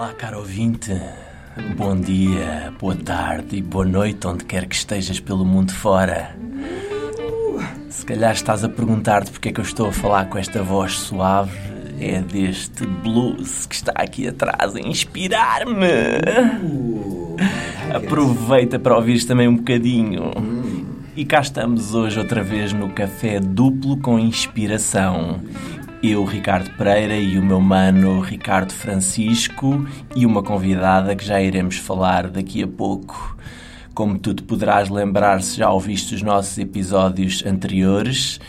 Olá, caro ouvinte. Bom dia, boa tarde e boa noite, onde quer que estejas pelo mundo fora. Se calhar estás a perguntar-te porque é que eu estou a falar com esta voz suave. É deste blues que está aqui atrás a inspirar-me. Aproveita para ouvires também um bocadinho. E cá estamos hoje outra vez no Café Duplo com Inspiração. Eu, Ricardo Pereira, e o meu mano Ricardo Francisco, e uma convidada que já iremos falar daqui a pouco. Como tu te poderás lembrar se já ouviste os nossos episódios anteriores,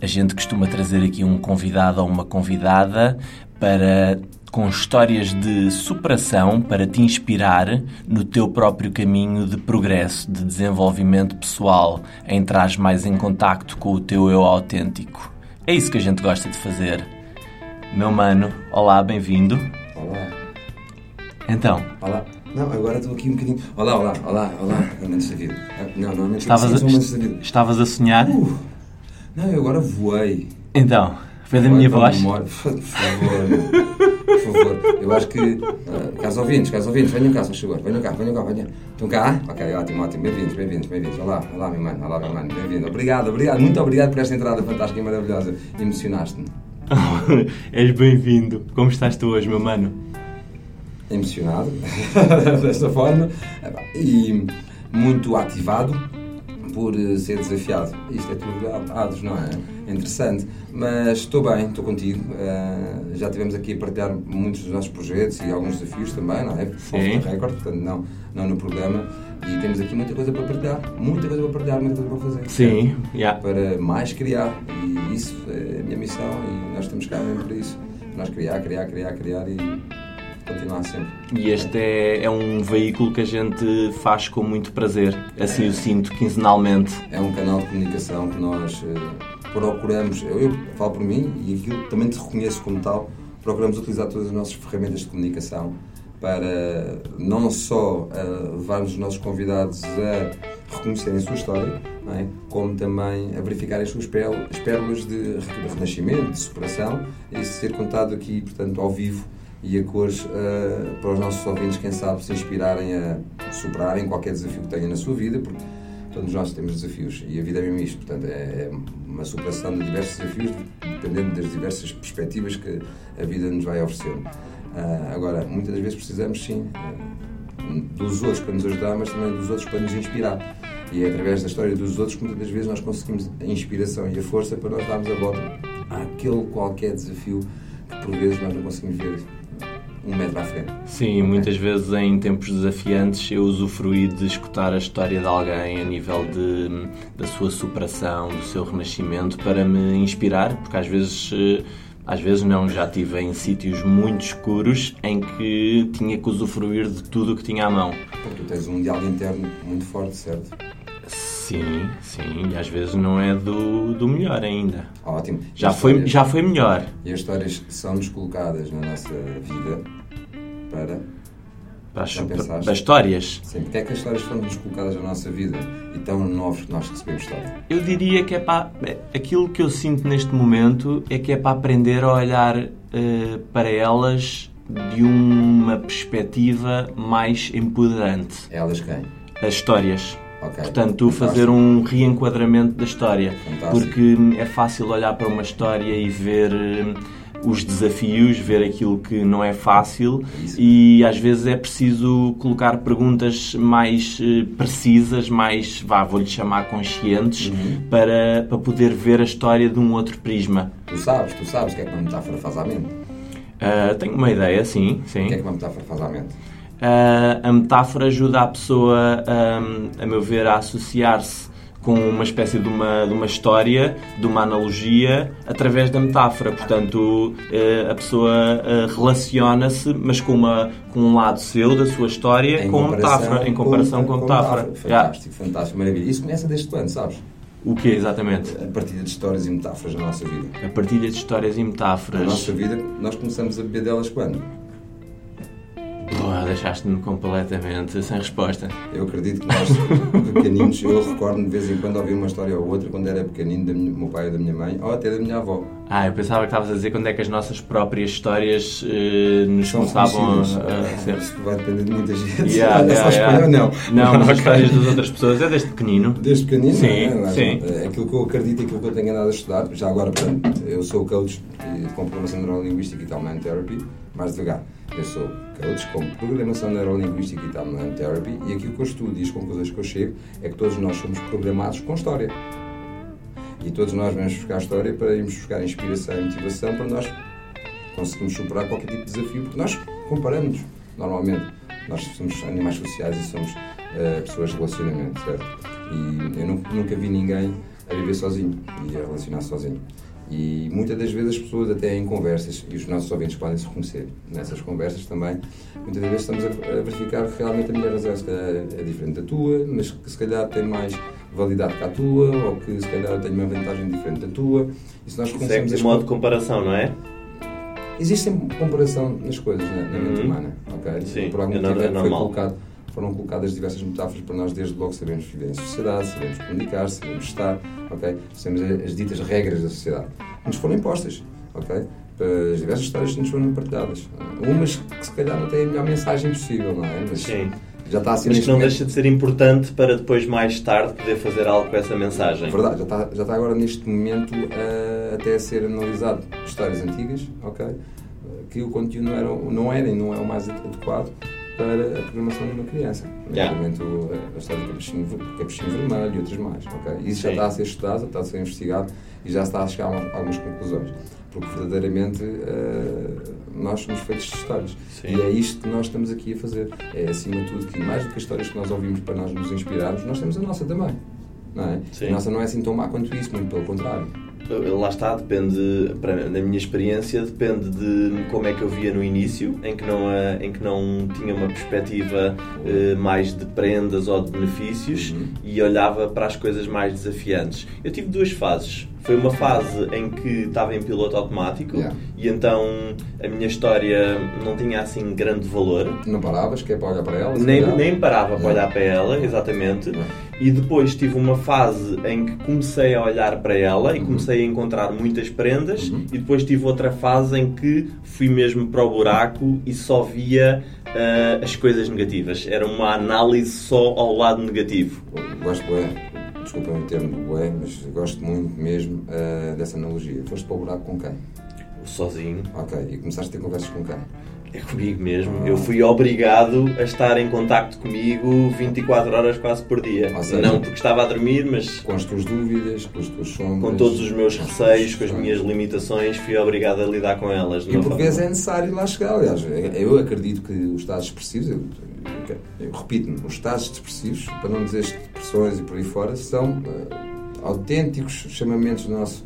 a gente costuma trazer aqui um convidado ou uma convidada para com histórias de superação para te inspirar no teu próprio caminho de progresso, de desenvolvimento pessoal, a entrares mais em contacto com o teu eu autêntico. É isso que a gente gosta de fazer. Meu mano, olá, bem-vindo. Olá. Então, Olá. Não, agora estou aqui um bocadinho. Olá, olá, olá, olá. Momentos da vida. Não, normalmente estavas a, momentos da vida. estavas a sonhar? Uh, não, eu agora voei. Então, foi da minha voz? memória. Por favor, por favor. Eu acho que. Uh, caros ouvintes, caros ouvintes, venham cá, só favor. Venham cá, venham cá, venham. Estão cá? Ok, ótimo, ótimo. Bem-vindos, bem-vindos, bem-vindos. Olá, olá, meu mano, olá, meu mano. Bem-vindo. Obrigado, obrigado. Muito obrigado por esta entrada fantástica e maravilhosa. Emocionaste-me. És bem-vindo. Como estás tu hoje, meu mano? emocionado desta forma e muito ativado por eh, ser desafiado. Isto é tudo dados, não é? É Interessante. Mas estou bem, estou contigo. Eh, já tivemos aqui a partilhar muitos dos nossos projetos e alguns desafios também, não é? Sim. Off the record, portanto, não, não no programa. E temos aqui muita coisa para partilhar. Muita coisa para partilhar, muita coisa para fazer. Sim, já. Para mais criar. E isso é a minha missão e nós estamos cá mesmo para isso. Nós criar, criar, criar, criar e continuar sempre. E este é, é um veículo que a gente faz com muito prazer. Assim eu sinto quinzenalmente. É um canal de comunicação que nós eh, procuramos, eu, eu falo por mim e aquilo também te reconheço como tal, procuramos utilizar todas as nossas ferramentas de comunicação para não só eh, levarmos os nossos convidados a reconhecerem a sua história, é? como também a verificarem as suas pérolas, as pérolas de renascimento, de superação, e isso ser contado aqui, portanto, ao vivo e a cores eh, para os nossos ouvintes, quem sabe, se inspirarem a superarem qualquer desafio que tenham na sua vida, porque todos nós temos desafios e a vida é mesmo isto, portanto, é uma superação de diversos desafios, dependendo das diversas perspectivas que a vida nos vai oferecendo. Ah, agora, muitas das vezes precisamos, sim, ah, dos outros para nos ajudar, mas também dos outros para nos inspirar. E é através da história dos outros que muitas das vezes nós conseguimos a inspiração e a força para nós darmos a volta àquele qualquer desafio que por vezes nós não conseguimos ver um metro à frente. Sim, muitas vezes em tempos desafiantes eu usufruí de escutar a história de alguém a nível de, da sua superação, do seu renascimento, para me inspirar, porque às vezes, eh, às vezes não, já estive em sítios muito escuros em que tinha que usufruir de tudo o que tinha à mão. Porque tu tens um diálogo interno muito forte, certo? Sim, sim, e às vezes não é do, do melhor ainda. Ótimo. Já foi, já foi melhor. E as histórias são-nos colocadas na nossa vida para. Para as, para as histórias. Sim, porque é que as histórias foram-nos colocadas na nossa vida e tão novos que nós recebemos história? Eu diria que é para. Aquilo que eu sinto neste momento é que é para aprender a olhar eh, para elas de uma perspectiva mais empoderante. Elas quem? As histórias. Ok. Portanto, Fantástico. fazer um reenquadramento da história. Fantástico. Porque é fácil olhar para uma história e ver eh, os desafios, ver aquilo que não é fácil Isso. e às vezes é preciso colocar perguntas mais eh, precisas, mais, vá, vou-lhe chamar conscientes, Uhum. para, para poder ver a história de um outro prisma. Tu sabes, tu sabes o que é que uma metáfora faz à mente. Ah, tenho uma ideia, sim, sim. O que é que uma metáfora faz à mente? Ah, a metáfora ajuda a pessoa, ahm, a meu ver, a associar-se com uma espécie de uma, de uma história, de uma analogia, através da metáfora. Portanto, eh, a pessoa eh, relaciona-se, mas com, uma, com um lado seu, da sua história, Em com a metáfora, em comparação com, a metáfora. Já. Fantástico, fantástico, maravilha. Isso começa desde quando, sabes? O que exatamente? A partilha de histórias e metáforas na nossa vida. A partilha de histórias e Na metáforas. nossa vida, nós começamos a beber delas quando? Deixaste-me completamente sem resposta. Eu acredito que nós, pequeninos, eu recordo de vez em quando ouvir uma história ou outra quando era pequenino, do meu pai ou da minha mãe, ou até da minha avó. Ah, eu pensava que estavas a dizer quando é que as nossas próprias histórias uh, nos São começavam a ser. Isso vai depender de muita gente. Yeah, é yeah, só yeah. não? Não, mas as histórias das outras pessoas é desde pequenino. Desde pequenino, Sim, não é? sim. É Aquilo que eu acredito, aquilo que eu tenho andado a estudar, já agora, portanto, eu sou coach de- com programação neurolinguística e Talman Therapy, mais devagar. Eu sou coach com programação neurolinguística e Talman Therapy e aquilo que eu estudo e as conclusões que eu chego é que todos nós somos programados com história. E todos nós vamos buscar história para irmos buscar inspiração e motivação para nós conseguirmos superar qualquer tipo de desafio, porque nós comparamos normalmente. Nós somos animais sociais e somos eh, pessoas de relacionamento, certo? E eu nu- nunca vi ninguém a viver sozinho e a relacionar sozinho. E muitas das vezes as pessoas, até em conversas, e os nossos ouvintes podem se reconhecer nessas conversas também, muitas das vezes estamos a, verificar que realmente a minha razão se calhar, é diferente da tua, mas que se calhar tem mais validade que a tua, ou que se calhar tem uma vantagem diferente da tua. E se nós Isso é reconhecemos de as modo de comparação, não é? Existe sempre comparação nas coisas, na, na mente Uhum. humana, ok? Sim, Por algum é motivo é é que foi normal. colocado, foram colocadas diversas metáforas para nós desde logo sabermos viver em sociedade, sabemos comunicar, sabemos estar, ok? Sabemos as ditas regras da sociedade. Nos foram impostas, ok? As diversas histórias que nos foram partilhadas. Umas que se calhar não têm a melhor mensagem possível, não é? Mas Sim. já está a ser Mas que não momento- deixa de ser importante para depois, mais tarde, poder fazer algo com essa mensagem. Verdade, já está, já está agora neste momento até a ser analisado histórias antigas, ok? Que o conteúdo não era, não era e não é o mais adequado para a programação de uma criança. Yeah. Nomeadamente o- a história do capuchinho, capuchinho vermelho e outras mais, ok? Isso já Sim. está a ser estudado, já está a ser investigado e já está a chegar a algumas conclusões. Porque verdadeiramente eh, nós somos feitos de histórias. Sim. E é isto que nós estamos aqui a fazer. É acima de tudo que mais do que as histórias que nós ouvimos para nós nos inspirarmos, nós temos a nossa também. Não é? A nossa não é assim tão má quanto isso, muito pelo contrário. Lá está, depende, para- na minha experiência, depende de como é que eu via no início, em que não, eh, em que não tinha uma perspectiva eh, mais de prendas ou de benefícios Uhum. e olhava para as coisas mais desafiantes. Eu tive duas fases. Foi uma fase em que estava em piloto automático Yeah. e então a minha história não tinha assim grande valor. Não paravas, que é para olhar para ela? Nem, nem parava para Yeah. olhar para ela, exatamente. Yeah. E depois tive uma fase em que comecei a olhar para ela e Uhum. comecei a encontrar muitas prendas. Uhum. E depois tive outra fase em que fui mesmo para o buraco e só via ah, as coisas negativas. Era uma análise só ao lado negativo. Gosto, bué, desculpa o termo, bué, mas gosto muito mesmo eh, dessa analogia. Foste para o buraco com quem? Sozinho. Ok, e começaste a ter conversas com quem? É comigo mesmo. Eu fui obrigado a estar em contacto comigo 24 horas quase por dia. Seja, Não porque estava a dormir, mas Com as tuas dúvidas, com as tuas sombras. com todos os meus receios, com as minhas limitações, fui obrigado a lidar com elas. E por vezes é necessário lá chegar. Aliás, eu acredito que os estados expressivos, eu, eu- eu repito-me, os estados expressivos, para não dizer depressões e por aí fora, são eh, autênticos chamamentos do nosso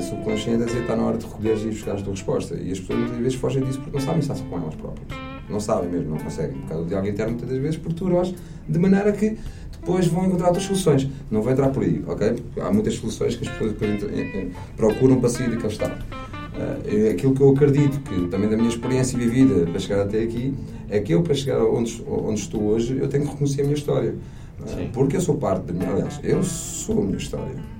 subconsciente a dizer está na hora de recolheres e buscar a tua resposta. E as pessoas muitas vezes fogem disso porque não sabem estar com elas próprias. Não sabem mesmo, não conseguem. Por causa do diálogo interno, muitas vezes perturbam-as de maneira que depois vão encontrar outras soluções. Não vou entrar por aí, ok? Há muitas soluções que as pessoas eh, eh, procuram para sair daquele estado. Uh, aquilo que eu acredito, que também da minha experiência vivida para chegar até aqui, é que eu, para chegar onde, onde estou hoje, eu tenho que reconhecer a minha história. Uh, porque eu sou parte da minha. Aliás, eu sou a minha história.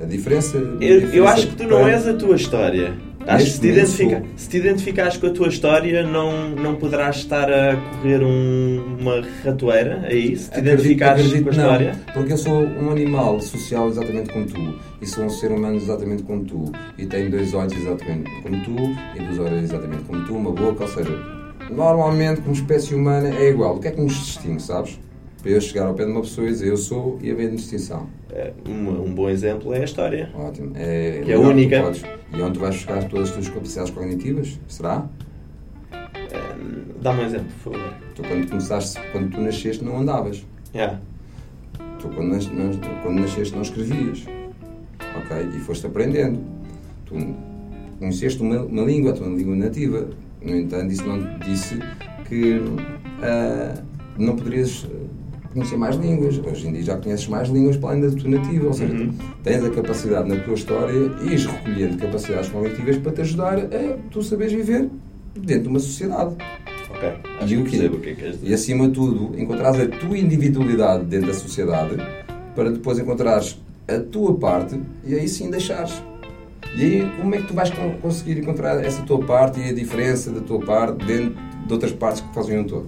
A diferença. a Eu, diferença eu acho que tu não para- és a tua história. Acho que se te, identifica, sou. se te identificares com a tua história, não, não poderás estar a correr um- uma ratoeira aí. Se te Acredito- identificares acredito com a que não, história. Porque eu sou um animal social exatamente como tu, e sou um ser humano exatamente como tu, e tenho dois olhos exatamente como tu, e duas orelhas exatamente como tu, uma boca, ou seja, normalmente, como espécie humana, é igual. O que é que nos distingue, sabes? Para eu chegar ao pé de uma pessoa e dizer eu sou e haver distinção. É, Um, um bom exemplo é a história. Ótimo. É, Que é única. podes. E onde tu vais buscar todas as tuas capacidades cognitivas? Será? É, Dá-me um exemplo, por favor. Tu, quando começaste, quando tu nasceste, não andavas. Yeah. Tu, quando, nas- nas- quando nasceste, não escrevias. Ok? E foste aprendendo. Tu conheceste uma, uma língua, a tua língua nativa. No entanto, isso não te disse que ah, não poderias conhecer mais línguas. Hoje em dia já conheces mais línguas para além da tua nativa. Ou seja, Uhum. tens a capacidade na tua história e ires recolhendo capacidades cognitivas para te ajudar a tu saberes viver dentro de uma sociedade. Ok. E Acho o que o que é que. E acima de tudo, encontrares a tua individualidade dentro da sociedade para depois encontrares a tua parte e aí sim deixares. E aí, como é que tu vais conseguir encontrar essa tua parte e a diferença da tua parte dentro de outras partes que fazem um todo?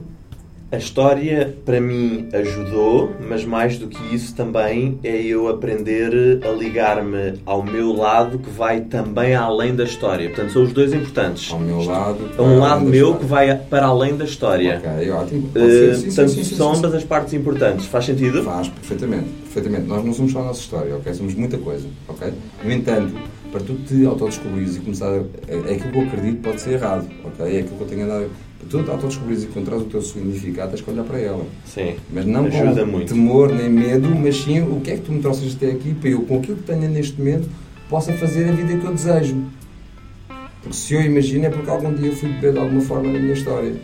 A história, para mim, ajudou, mas mais do que isso também é eu aprender a ligar-me ao meu lado que vai também além da história. Portanto, são os dois importantes. Ao meu lado. É um lado meu que vai para além da história. Ok, ótimo. Uh, sim, portanto, sim, sim, são ambas as partes importantes. Faz sentido? Faz, perfeitamente. perfeitamente. Nós não somos só a nossa história, ok? Somos muita coisa, ok? No entanto, para tu te autodescobrires e começar a, é aquilo que eu acredito pode ser errado, ok? É aquilo que eu tenho andado tu autodescobrires e encontrares o teu significado, tens que olhar para ela. Sim. Mas não Ajuda com muito. temor nem medo, mas sim o que é que tu me trouxas até aqui para eu, com aquilo que tenho neste momento, possa fazer a vida que eu desejo. Porque se eu imagino é porque algum dia eu fui beber de alguma forma na minha história.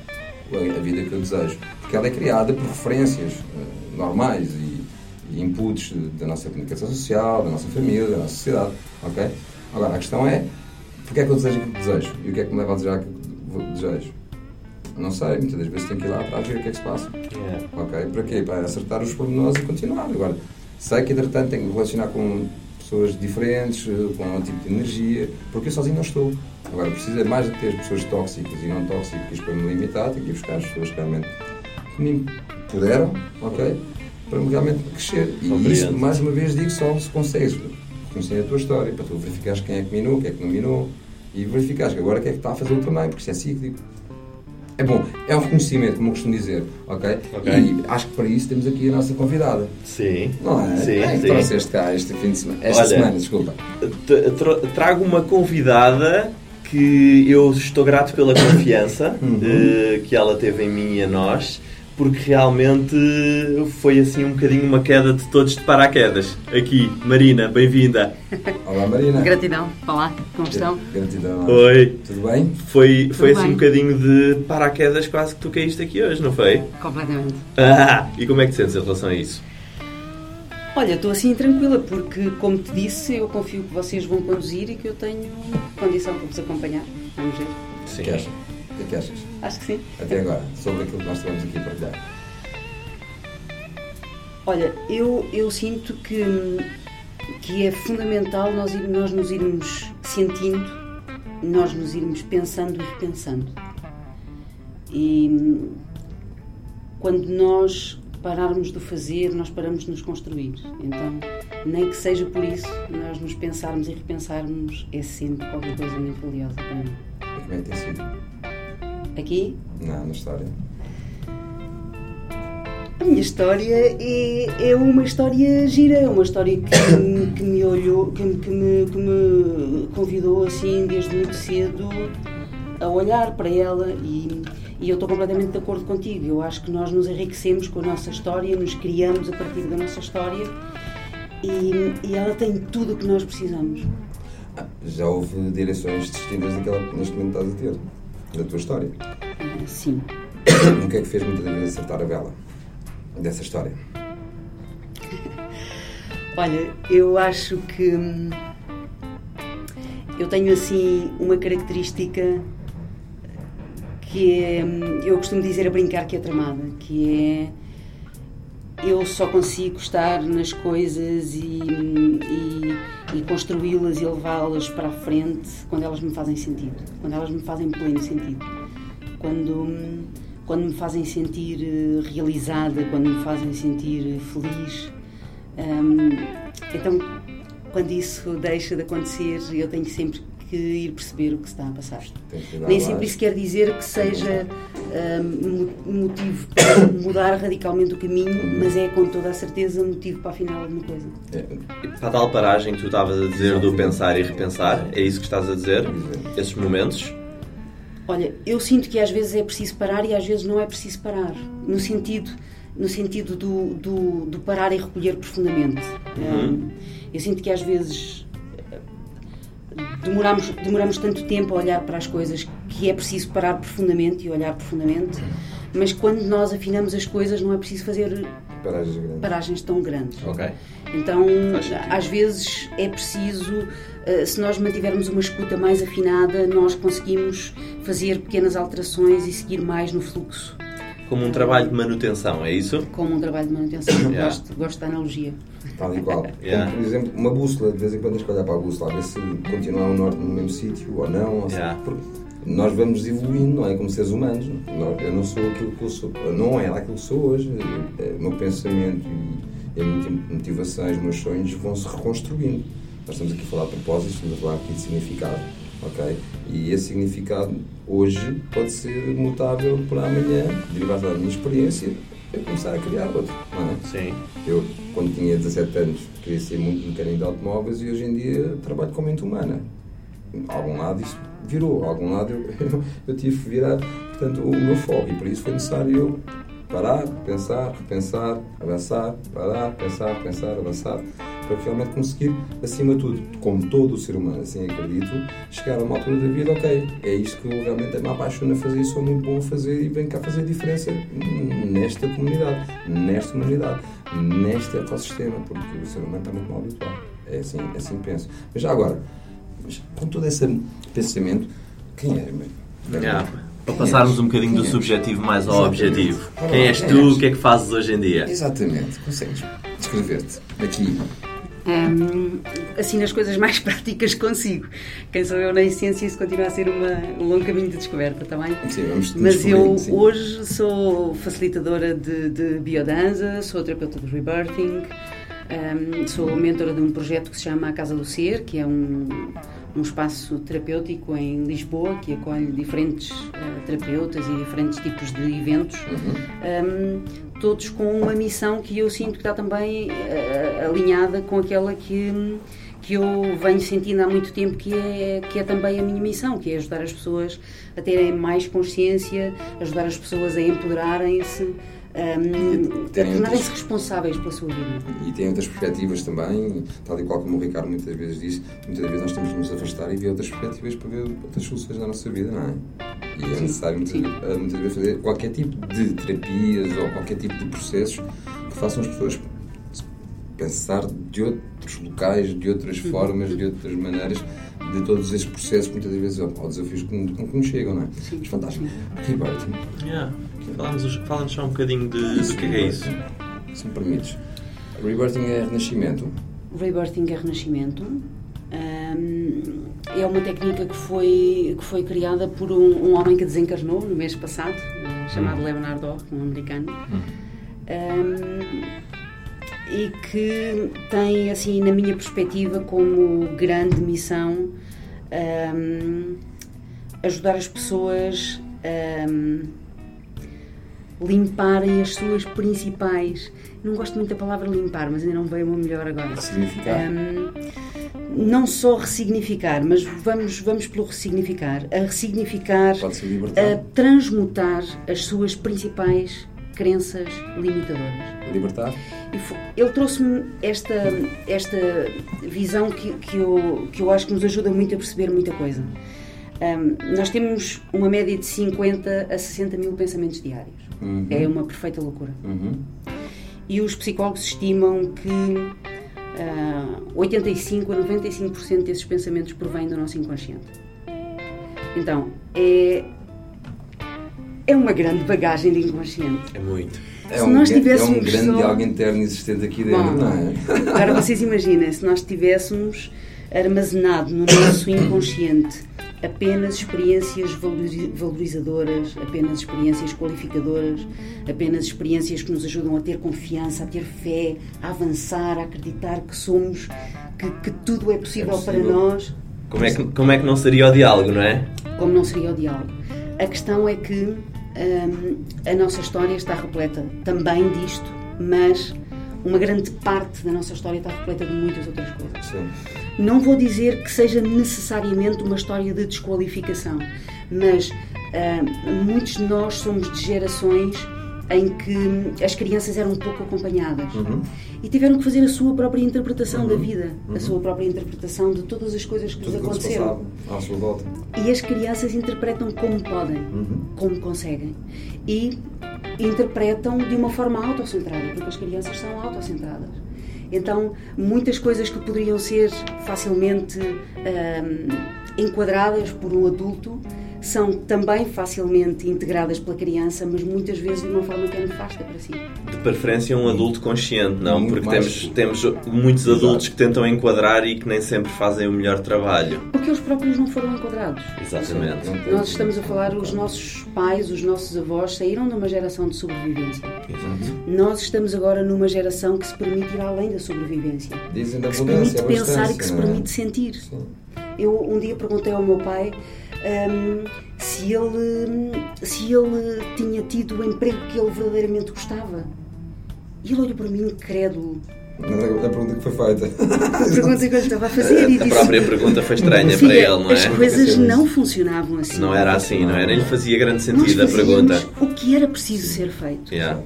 A vida que eu desejo. Porque ela é criada por referências uh, normais e, e inputs da nossa comunicação social, da nossa família, da nossa sociedade. Ok? Agora, a questão é porque é que eu desejo aquilo que desejo? E o que é que me leva a desejar aquilo que desejo? Não sei, muitas das vezes tenho que ir lá atrás ver o que é que se passa. Yeah. Ok? Para quê? Para acertar os pormenores e continuar. Agora, sei que entretanto tenho que me relacionar com pessoas diferentes, com um tipo de energia, porque eu sozinho não estou. Agora, preciso é mais de ter pessoas tóxicas e não tóxicas para me limitar, tenho que ir buscar as pessoas que realmente me puderam, ok? Para me realmente crescer. E Compreendo. isso, mais uma vez, digo só se consegues conhecer a tua história, para tu verificares quem é que minou, quem é que não minou, e verificares que agora quem é que está a fazer o torneio, porque isso é cíclico. É bom, é um reconhecimento, como eu costumo dizer, ok? Ok. E acho que para isso temos aqui a nossa convidada. Sim. Não é? Sim, é sim. trouxeste cá este fim de semana. Esta Olha, semana, desculpa. Trago uma convidada que eu estou grato pela confiança Uhum. eh, que ela teve em mim e a nós, porque realmente foi assim um bocadinho uma queda de todos de paraquedas. Aqui, Marina, bem-vinda. Olá, Marina. Gratidão. Olá, como estão? Gratidão. Oi. Tudo bem? Foi, foi Tudo assim um bem. bocadinho de paraquedas quase que tu caíste aqui hoje, não foi? Completamente. Ah, e como é que te sentes em relação a isso? Olha, estou assim tranquila porque, como te disse, eu confio que vocês vão conduzir e que eu tenho condição para vos acompanhar. Vamos ver. O Sim. que achas? O que é que achas? Acho que sim. Até agora, sobre aquilo que nós estivemos aqui a partilhar. Olha, eu, eu sinto que, que é fundamental nós, nós nos irmos sentindo, nós nos irmos pensando e repensando. E quando nós pararmos de fazer, nós paramos de nos construir. Então, nem que seja por isso, nós nos pensarmos e repensarmos é sempre qualquer coisa muito valiosa para mim. É tem sido? Aqui, Não, na história. A minha história é, é uma história gira, é uma história que, me- que me olhou, que, que me, que me convidou assim desde muito cedo a olhar para ela e, e eu estou completamente de acordo contigo. Eu acho que nós nos enriquecemos com a nossa história, nos criamos a partir da nossa história e, e ela tem tudo o que nós precisamos. Ah, já houve direções distintas daquela que neste momento estás a ter, da tua história. Ah, Sim. O que é que fez muitas vezes acertar a vela dessa história? Olha, eu acho que hum, eu tenho assim uma característica que é, hum, eu costumo dizer a brincar que é tramada, que é eu só consigo estar nas coisas e, e, e construí-las e levá-las para a frente quando elas me fazem sentido, quando elas me fazem pleno sentido, quando, quando me fazem sentir eh, realizada, quando me fazem sentir feliz. Então, quando isso deixa de acontecer, eu tenho sempre que ir perceber o que se está a passar. Nem sempre isso quer dizer que seja mo- motivo para mudar radicalmente o caminho, mas é com toda a certeza motivo para afinar alguma coisa. É, Para a tal paragem que tu estavas a dizer do pensar e repensar, é isso que estás a dizer? Esses momentos? Olha, eu sinto que às vezes é preciso parar e às vezes não é preciso parar. No sentido, no sentido do, do, do parar e recolher profundamente. Uhum. Hum, eu sinto que às vezes eh, demoramos, demoramos tanto tempo a olhar para as coisas que é preciso parar profundamente e olhar profundamente, mas quando nós afinamos as coisas não é preciso fazer paragens grandes. paragens tão grandes. Ok. Então, às vezes é preciso, eh, se nós mantivermos uma escuta mais afinada, nós conseguimos fazer pequenas alterações e seguir mais no fluxo, Como um trabalho de manutenção, é isso? como um trabalho de manutenção. Yeah. Gosto, gosto da analogia. Tal e qual. Yeah. Como, por exemplo, uma bússola, de vez em quando tens que olhar para a bússola, a ver se continua o norte no mesmo sítio ou não. Ou se- Yeah. porque nós vamos evoluindo, não é? Como seres humanos. Não- Eu não sou aquilo que eu sou, não é aquilo que sou hoje. É, O meu pensamento e a minha motivações, os meus sonhos vão se reconstruindo. Nós estamos aqui a falar de propósitos, estamos a falar aqui de significado, ok? E esse significado hoje pode ser mutável para amanhã, derivado da minha experiência, eu começar a criar outro, não é? Sim. Eu, quando tinha 17 anos, queria ser muito mecânico de automóveis e hoje em dia trabalho com mente humana. A algum lado isso virou, a algum lado eu, eu tive que virar portanto, o meu foco e por isso foi necessário eu parar, pensar, repensar, avançar, parar, pensar, pensar, avançar, para realmente conseguir, acima de tudo, como todo o ser humano, assim acredito, chegar a uma altura da vida, ok, é isto que eu realmente me apaixono a fazer e sou muito bom a fazer e venho cá fazer a diferença nesta comunidade, nesta humanidade, neste ecossistema, porque o ser humano está muito mal habituado. É assim, é assim penso. Mas já agora, mas com todo esse pensamento, quem é? Yeah. Para passarmos um bocadinho do Quem é? subjetivo mais ao Exatamente. objetivo. Ora, Quem és quem tu? és? O que é que fazes hoje em dia? Exatamente, consegues descrever-te aqui. Hum, assim, nas coisas mais práticas que consigo. Quem sou eu na essência, isso continua a ser uma, um longo caminho de descoberta, também. Sim, vamos Mas eu sim. hoje sou facilitadora de, de biodança, sou terapeuta de rebirthing, hum, sou mentora de um projeto que se chama A Casa do Ser, que é um, um espaço terapêutico em Lisboa que acolhe diferentes eh, terapeutas e diferentes tipos de eventos, hum, todos com uma missão que eu sinto que está também eh, alinhada com aquela que que eu venho sentindo há muito tempo que é, que é também a minha missão, que é ajudar as pessoas a terem mais consciência, ajudar as pessoas a empoderarem-se, terem tornarem-se responsáveis pela sua vida. E tem outras perspectivas também, tal e qual como o Ricardo muitas vezes diz, muitas vezes nós temos de nos afastar e ver outras perspectivas para ver outras soluções da nossa vida, não é? E é necessário muitas, vezes- muitas vezes fazer qualquer tipo de terapias ou qualquer tipo de processos que façam as pessoas pensar de outros locais, de outras Uhum. formas, de outras maneiras, de todos esses processos, muitas vezes, ou ou desafios que, com que nos chegam, não é? Sim. Mas fantástico. Rebirthing, Yeah. Fala-nos fala só um bocadinho de, do que é, que é isso. se me permites. Rebirthing é renascimento. Rebirthing é renascimento. Hum, é uma técnica que foi, que foi criada por um, um homem que desencarnou no mês passado, eh, chamado Leonardo Orr, um americano. Hum, e que tem, assim, na minha perspectiva, como grande missão hum, ajudar as pessoas a limparem as suas principais. Não gosto muito da palavra limpar, mas ainda não veio uma melhor agora. Significar. Hum, não só ressignificar, mas vamos, vamos pelo ressignificar. A ressignificar, a transmutar as suas principais crenças limitadoras. Libertar. Ele trouxe-me esta, esta visão que, que, eu, que eu acho que nos ajuda muito a perceber muita coisa. Hum, nós temos uma média de 50 a 60 mil pensamentos diários. Uhum. É uma perfeita loucura. Uhum. E os psicólogos estimam que ah, 85 a 95% desses pensamentos provêm do nosso inconsciente. Então, é, é uma grande bagagem de inconsciente. É muito. É Se um, nós tivéssemos é um grande só- algo interno existente aqui dentro, Bom. não é? Agora vocês imaginem, se nós tivéssemos armazenado no nosso inconsciente apenas experiências valori- valorizadoras, apenas experiências qualificadoras, apenas experiências que nos ajudam a ter confiança, a ter fé, a avançar, a acreditar que somos, que, que tudo é possível, É possível. para nós, Como é, que, como é que não seria o diálogo, não é? como não seria o diálogo. A questão é que hum, a nossa história está repleta também disto, mas uma grande parte da nossa história está repleta de muitas outras coisas. Sim. Não vou dizer que seja necessariamente uma história de desqualificação, mas ah, muitos de nós somos de gerações em que as crianças eram pouco acompanhadas e tiveram que fazer a sua própria interpretação da vida, a sua própria interpretação de todas as coisas que lhes Tudo aconteceram. passava à sua volta. E as crianças interpretam como podem, como conseguem. E interpretam de uma forma autocentrada, porque as crianças são autocentradas. Então, muitas coisas que poderiam ser facilmente hum, enquadradas por um adulto são também facilmente integradas pela criança, mas muitas vezes de uma forma que é nefasta para si. De preferência um adulto consciente, não? Muito Porque mais- temos, temos muitos Exato. adultos que tentam enquadrar e que nem sempre fazem o melhor trabalho. Porque eles próprios não foram enquadrados. Exatamente. Nós estamos a falar, os nossos pais, os nossos avós saíram de uma geração de sobrevivência. Exato. Nós estamos agora numa geração que se permite ir além da sobrevivência. Dizem da Que se permite a pensar e que se é? permite sentir. Sim. Eu um dia perguntei ao meu pai hum, se, ele, se ele tinha tido o emprego que ele verdadeiramente gostava. E ele olhou para mim incrédulo. A pergunta que foi feita. A pergunta que eu estava a fazer e A disse... própria pergunta foi estranha para ele, não as é? coisas não funcionavam assim. Não era assim, não é? Nem lhe fazia grande Nós sentido a pergunta. o que era preciso ser feito. Yeah.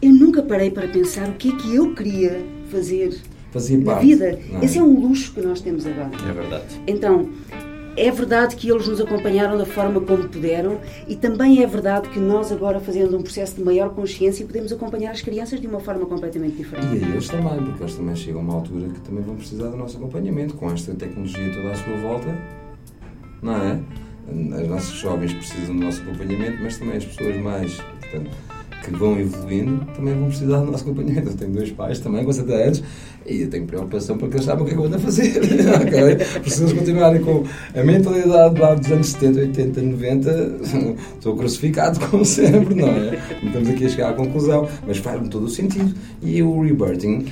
Eu nunca parei para pensar o que é que eu queria fazer Fazia na parte. vida. é? Esse é um luxo que nós temos agora. É verdade. Então, é verdade que eles nos acompanharam da forma como puderam e também é verdade que nós agora fazendo um processo de maior consciência podemos acompanhar as crianças de uma forma completamente E diferente. a eles também, porque eles também chegam a uma altura que também vão precisar do nosso acompanhamento, com esta tecnologia toda à sua volta, não é? As nossas jovens precisam do nosso acompanhamento, mas também as pessoas mais portanto, que vão evoluindo também vão precisar do nosso acompanhamento. Eu tenho dois pais também com 70 anos e eu tenho preocupação porque eles sabem o que é que eu ando a fazer. ok? Porque se eles continuarem com a mentalidade lá dos anos 70, 80, 90, estou crucificado como sempre, não é? Estamos aqui a chegar à conclusão, mas faz-me todo o sentido. E o rebirthing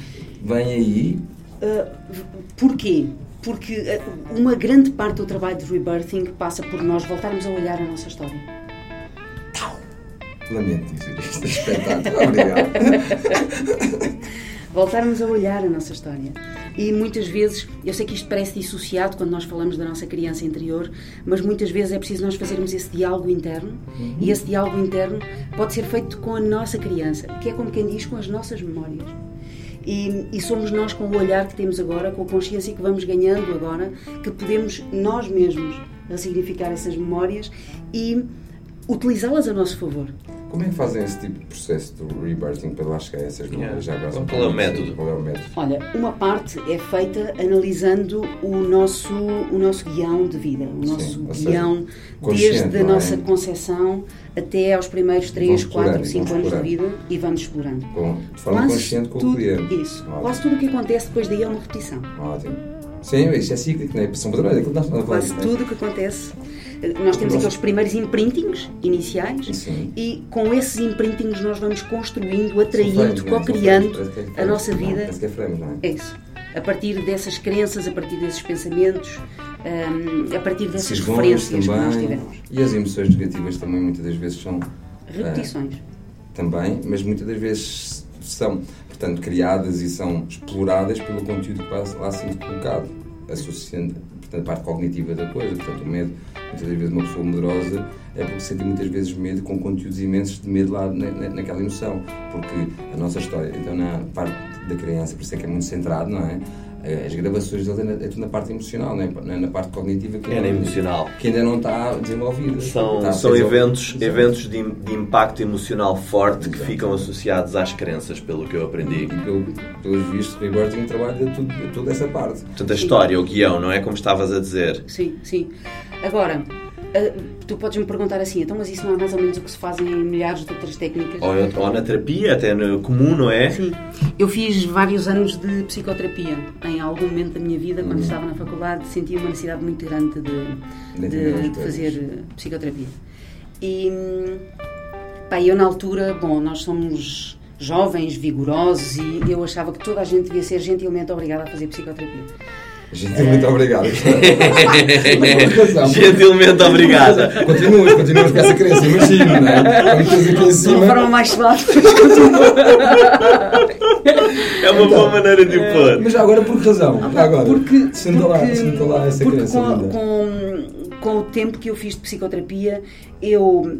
vem aí Uh, porquê? Porque uh, uma grande parte do trabalho de rebirthing passa por nós voltarmos a olhar a nossa história. Lamento dizer isto, é espetáculo. Obrigado. voltarmos a olhar a nossa história. E muitas vezes, eu sei que isto parece dissociado quando nós falamos da nossa criança interior, mas muitas vezes é preciso nós fazermos esse diálogo interno e esse diálogo interno pode ser feito com a nossa criança, que é como quem diz, com as nossas memórias. E, e somos nós, com o olhar que temos agora, com a consciência que vamos ganhando agora, que podemos nós mesmos ressignificar essas memórias e utilizá-las a nosso favor. Como é que fazem esse tipo de processo do rebirthing para lá chegar a essas memórias? Já agora, Qual é o método? Qual é o método? Olha, uma parte é feita analisando o nosso, o nosso guião de vida, o nosso seja, guião consciente, desde a é? nossa concepção até aos primeiros 3, Vamos 4, explorando, 5 vamos anos de vida e vamos explorando. Com, de forma consciente com o tudo, cliente. Isso. Ótimo. Quase tudo o que acontece depois daí é uma repetição. Ótimo. Sim, isso é cíclico, não é? São padrões, é aquilo que nós estamos a falar. Quase não é? tudo o que acontece. Nós temos aqueles primeiros imprintings iniciais Sim. e com esses imprintings nós vamos construindo, atraindo, é? Co-criando é a nossa. Não, vida é é? É isso. A partir dessas crenças, a partir desses pensamentos, hum, a partir dessas referências que nós também. tivemos. E as emoções negativas também muitas das vezes são Repetições. também, mas muitas das vezes são, portanto, criadas e são exploradas pelo conteúdo que lá sendo colocado, associando portanto, a parte cognitiva da coisa. Portanto, o medo, muitas vezes, uma pessoa medrosa é porque sente muitas vezes medo com conteúdos imensos de medo lá na, na- naquela emoção. Porque a nossa história, então, na parte da criança, por isso é que é muito centrado, não é? As gravações dele é, na- é tudo na parte emocional, não é, é na parte cognitiva que, É ainda- emocional. que ainda não está desenvolvida. São, Está são eventos, Exato. eventos de, de impacto emocional forte que Exato. ficam associados às crenças, pelo que eu aprendi. E pelo, pelos vistos, o Rebirthing trabalha tudo, toda essa parte. Portanto, a história, o guião, não é como estavas a dizer. Sim, sim. Agora, tu podes me perguntar assim, então, mas isso não é mais ou menos o que se faz em milhares de outras técnicas? Ou, ou na terapia, até no comum, não é? Sim. Eu fiz vários anos de psicoterapia. Em algum momento da minha vida, quando estava na faculdade, sentia uma necessidade muito grande de, De de, fazer eh, psicoterapia. E, hum, pá, eu na altura, bom, nós somos jovens, vigorosos e eu achava que toda a gente devia ser gentilmente obrigada a fazer psicoterapia. Gente, muito obrigado. Gentilmente obrigada. Continuas, continuas com essa crença, imagino, não é? Quando estás aqui em De uma cima. forma mais continua. É uma boa maneira de o pôr. Mas já agora por que razão? Já agora. Porque, Senta lá, senta lá essa porque crença com, com, com o tempo que eu fiz de psicoterapia, eu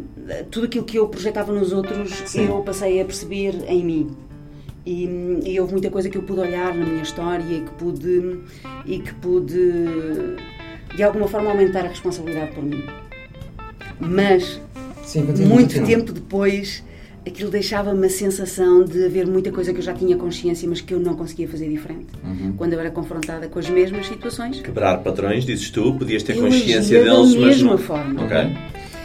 tudo aquilo que eu projetava nos outros, Sim. eu passei a perceber em mim. E, e houve muita coisa que eu pude olhar na minha história e que pude e que pude de alguma forma aumentar a responsabilidade por mim. Mas Sim, muito tempo depois, aquilo deixava-me a sensação de haver muita coisa que eu já tinha consciência, mas que eu não conseguia fazer diferente. Uhum. Quando eu era confrontada com as mesmas situações, Quebrar padrões, dizes tu, podias ter Eu consciência da deles, mas mesma não... forma. Ok.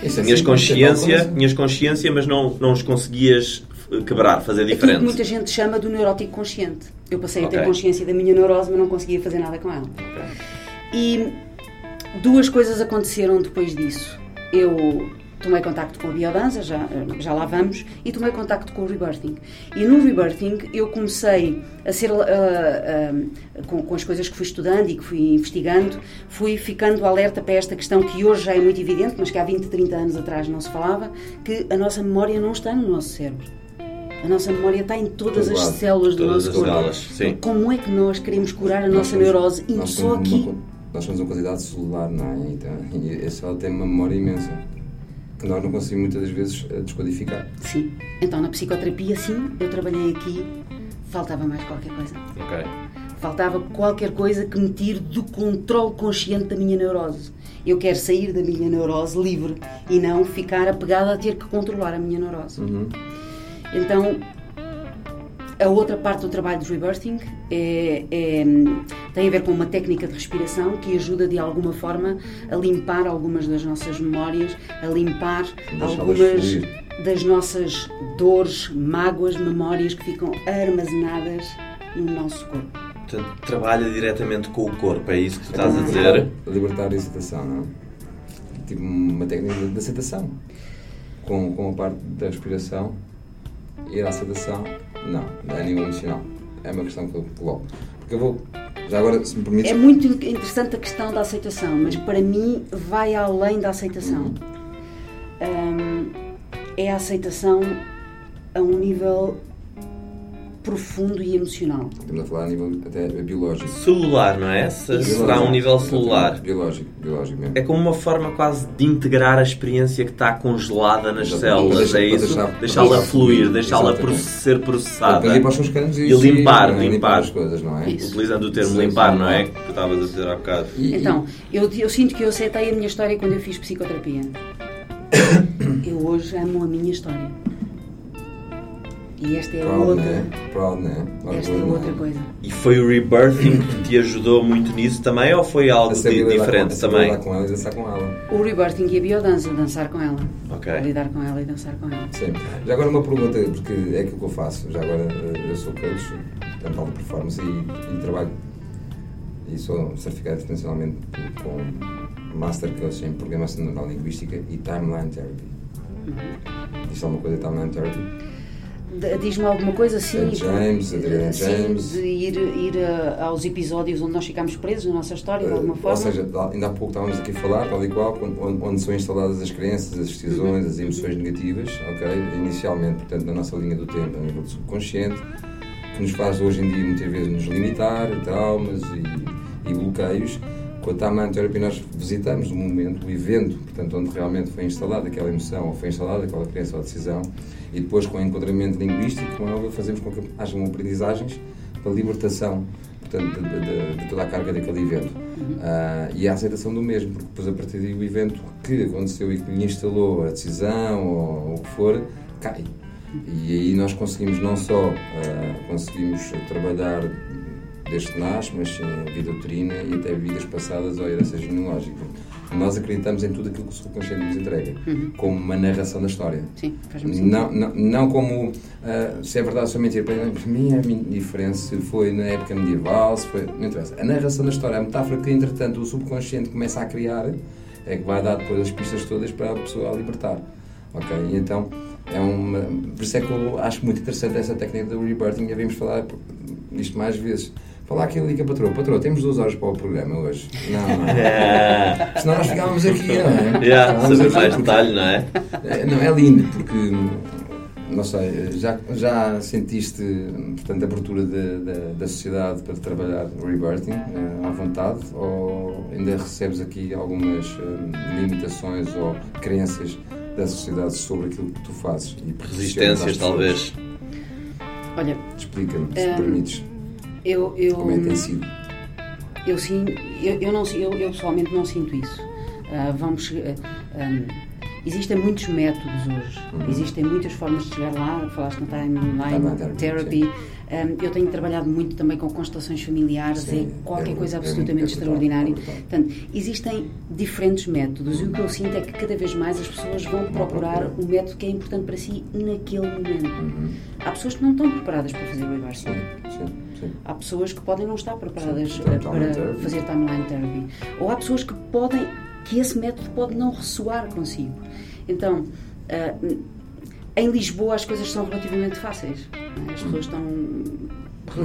Isso é Tinhas consciência, é tal tinhas consciência, mas não, não os conseguias quebrar, fazer Aquilo que diferente. muita gente chama do neurótico consciente. Eu passei a ter consciência da minha neurose, mas não conseguia fazer nada com ela. Ok. E duas coisas aconteceram depois disso. Eu tomei contacto com a biodança, já, já lá vamos, e tomei contacto com o rebirthing. E no rebirthing eu comecei a ser, ah, ah, com, com as coisas que fui estudando e que fui investigando, fui ficando alerta para esta questão que hoje já é muito evidente, mas que há 20, 30 anos atrás não se falava, que a nossa memória não está no nosso cérebro. A nossa memória está em todas as lado. células do Todas nosso corpo. células, sim. Como é que nós queremos curar a Nós nossa somos- neurose nós só aqui? uma- nós somos uma quantidade celular, não é? Então, e esse célula tem uma memória imensa que nós não conseguimos muitas das vezes eh, descodificar. Sim. Então na psicoterapia, sim, eu trabalhei aqui, faltava mais qualquer coisa. Ok. Faltava qualquer coisa que me tire do controle consciente da minha neurose. Eu quero sair da minha neurose livre e não ficar apegada a ter que controlar a minha neurose. Uhum. Então, a outra parte do trabalho de rebirthing é- é, tem a ver com uma técnica de respiração que ajuda de alguma forma a limpar algumas das nossas memórias, a limpar algumas das nossas dores, mágoas, memórias que ficam armazenadas no nosso corpo. Portanto, trabalha diretamente com o corpo, é isso que tu estás a dizer? Libertar a excitação, não é? Tipo uma técnica de aceitação. Com, com a parte da respiração, ir à aceitação, não, não é nível emocional. É uma questão que eu coloco. Porque eu vou, já agora, se me permites, É muito interessante a questão da aceitação, mas para mim vai além da aceitação. Hum, é a aceitação a um nível profundo e emocional. estamos a falar a nível até biológico. Celular, não é? Se- Isso. Será um nível celular. Biológico, biológico mesmo. É como uma forma quase de integrar a experiência que está congelada nas Exatamente. células, é deixar- isso? Deixá-la fluir, deixá-la ser processada. E, E limpar, sim, limpar. as coisas, não é? Isso. Utilizando o termo Sim, limpar, sim. não é? Que tu estavas a dizer há bocado. E- Então, eu, eu sinto que eu aceitei a minha história quando eu fiz psicoterapia. Eu hoje amo a minha história. E esta é Proud, outra. né? Proud, né? Esta é outra né? coisa. E foi o rebirthing que te ajudou muito nisso também ou foi algo com- a diferente saber também? lidar com ela e dançar com ela. O rebirthing e a biodança, dançar com ela. Ok. Lidar com ela e dançar com ela. Sim. Já agora uma pergunta, porque é aquilo que eu faço. Já agora eh, eu sou coach, portanto, alta performance e, e trabalho e sou certificado internacionalmente com Master Coach em Programação Neural Linguística e Timeline Therapy. Diz alguma coisa de Timeline Therapy? Diz-me alguma coisa assim? James, Adriana sim, James. de ir, ir a- aos episódios onde nós ficamos presos na nossa história, de alguma Eh, forma. Ou seja, ainda há pouco estávamos aqui a falar, tal e qual, onde, onde são instaladas as crenças, as decisões, as emoções negativas, ok? Inicialmente, portanto, na nossa linha do tempo, a nível do subconsciente, que nos faz hoje em dia muitas vezes nos limitar, traumas e, e bloqueios. A Timeline Therapy nós visitamos o momento, o evento, portanto, onde realmente foi instalada aquela emoção ou foi instalada aquela crença ou decisão e depois com o enquadramento linguístico, como é óbvio, fazemos com que hajam aprendizagens para a libertação portanto, de, de- de toda a carga daquele evento. Ah, e a aceitação do mesmo, porque depois a partir daí o evento que aconteceu e que lhe instalou a decisão ou o que for, cai. E aí nós conseguimos não só ah, conseguimos trabalhar desde que nasce, mas sim a vida uterina e até vidas passadas ou herança genealógica. Nós acreditamos em tudo aquilo que o subconsciente nos entrega, como uma narração da história. Sim, sentido. Não, não, não como ah, se é verdade ou se é mentira. Para mim é indiferente se foi na época medieval, se foi. Não interessa. A narração da história, a metáfora que entretanto o subconsciente começa a criar, é que vai dar depois as pistas todas para a pessoa a libertar. Ok? E então é uma. Por isso é que eu acho muito interessante essa técnica do rebirthing e devemos falar isto mais vezes. Falar ali com a patroa. Patroa, temos duas horas para o programa hoje. Não, não. É, Senão nós ficávamos aqui, não é? yeah, saber aqui mais porque- detalhe, não é? é, Não, é lindo porque, não sei, já, já sentiste, portanto, a abertura de- da- da sociedade para trabalhar o rebirthing eh, à vontade ou ainda recebes aqui algumas eh, limitações ou crenças da sociedade sobre aquilo que tu fazes? E Resistências, talvez. Olha, Explica-me, se Hum, permites, eu, eu, como é que tem sido. eu, eu, eu, não, eu, eu pessoalmente não sinto isso. Ah, vamos, ah, ah, Existem muitos métodos hoje, Uhum. existem muitas formas de chegar lá. Falaste no Timeline Timeline therapy, Therapy. Um, eu tenho trabalhado muito também com constelações familiares, Sim, é qualquer é coisa é absolutamente extraordinária. brutal, é Portanto, existem diferentes métodos e o que eu sinto é que cada vez mais as pessoas vão procurar o método que é importante para si naquele momento. Uhum. Há pessoas que não estão preparadas para fazer reverse. Sim, sim, sim. Há pessoas que podem não estar preparadas Sim, eh, para fazer timeline therapy. Ou há pessoas que podem, que esse método pode não ressoar consigo. Então, eh, em Lisboa as coisas são relativamente fáceis. é? As pessoas estão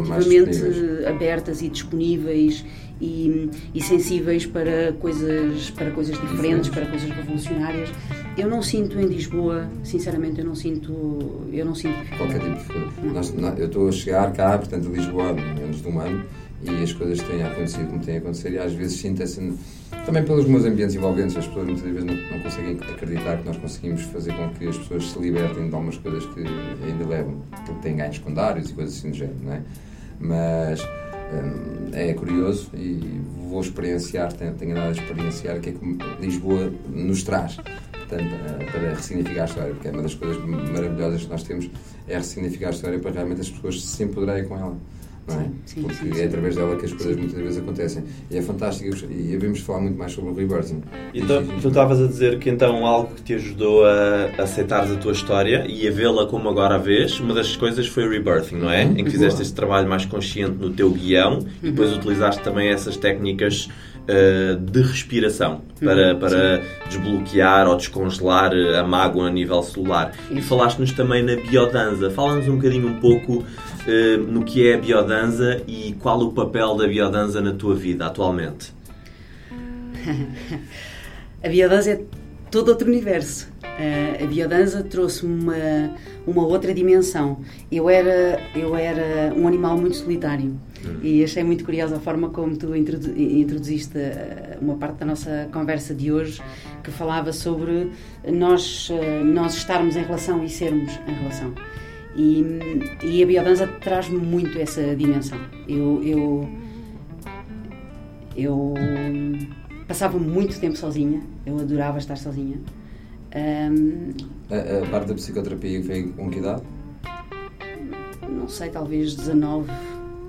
Mais relativamente abertas e disponíveis e, e sensíveis para coisas, para coisas diferentes, para coisas revolucionárias. Eu não sinto em Lisboa, sinceramente, eu não sinto, eu não sinto Qualquer tipo de. Nós, nós- eu estou a chegar cá, portanto, a Lisboa, há menos de um ano, e as coisas têm acontecido como têm acontecido, e às vezes sinto-se. Também pelos meus ambientes envolventes, as pessoas muitas vezes não, não conseguem acreditar que nós conseguimos fazer com que as pessoas se libertem de algumas coisas que ainda levam, porque têm ganhos secundários e coisas assim do género, não é? Mas é curioso e vou experienciar, tenho, tenho nada a experienciar o que é que Lisboa nos traz portanto, eh, para ressignificar a história, porque é uma das coisas maravilhosas que nós temos é ressignificar a história para realmente as pessoas se empoderarem com ela. Não é? Sim, porque sim, sim. é através dela que as coisas muitas vezes acontecem. E é fantástico e devemos falar muito mais sobre o rebirthing. Então, tu estavas a dizer que então algo que te ajudou a aceitares a tua história e a vê-la como agora a vês, uma das coisas foi o rebirthing, não é? Uhum. Em que fizeste Boa. este trabalho mais consciente no teu guião e depois utilizaste também essas técnicas uh, de respiração para, para desbloquear ou descongelar uh, a mágoa a nível celular. E falaste-nos também na biodanza. Fala-nos um bocadinho um pouco uh, no que é a biodanza e qual o papel da biodanza na tua vida atualmente. A biodança é todo outro universo. Eh, a biodança trouxe-me uma, uma outra dimensão. Eu era, eu era um animal muito solitário e achei muito curiosa a forma como tu introdu- introduziste eh, uma parte da nossa conversa de hoje que falava sobre nós, eh, nós estarmos em relação e sermos em relação. E, e a biodança traz-me muito essa dimensão. Eu, eu, eu passava muito tempo sozinha, eu adorava estar sozinha. Ahm, A, a parte da psicoterapia veio com que idade? não sei, talvez 19.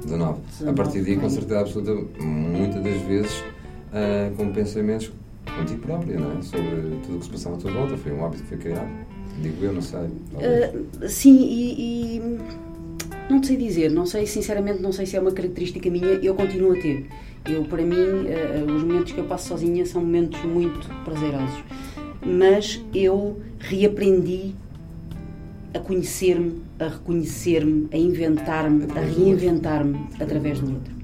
19. A 19, partir daí, com certeza absoluta, muitas das vezes ah, com pensamentos contigo própria, não é? Sobre tudo o que se passava à tua volta. Foi um hábito que foi criado. Digo eu, não sei. Ah, sim, e, e não sei dizer, não sei, sinceramente, não sei se é uma característica minha, eu continuo a ter. Eu, para mim, ah, os momentos que eu passo sozinha são momentos muito prazerosos. Mas eu reaprendi a conhecer-me, a reconhecer-me, a inventar-me, a reinventar-me através do outro.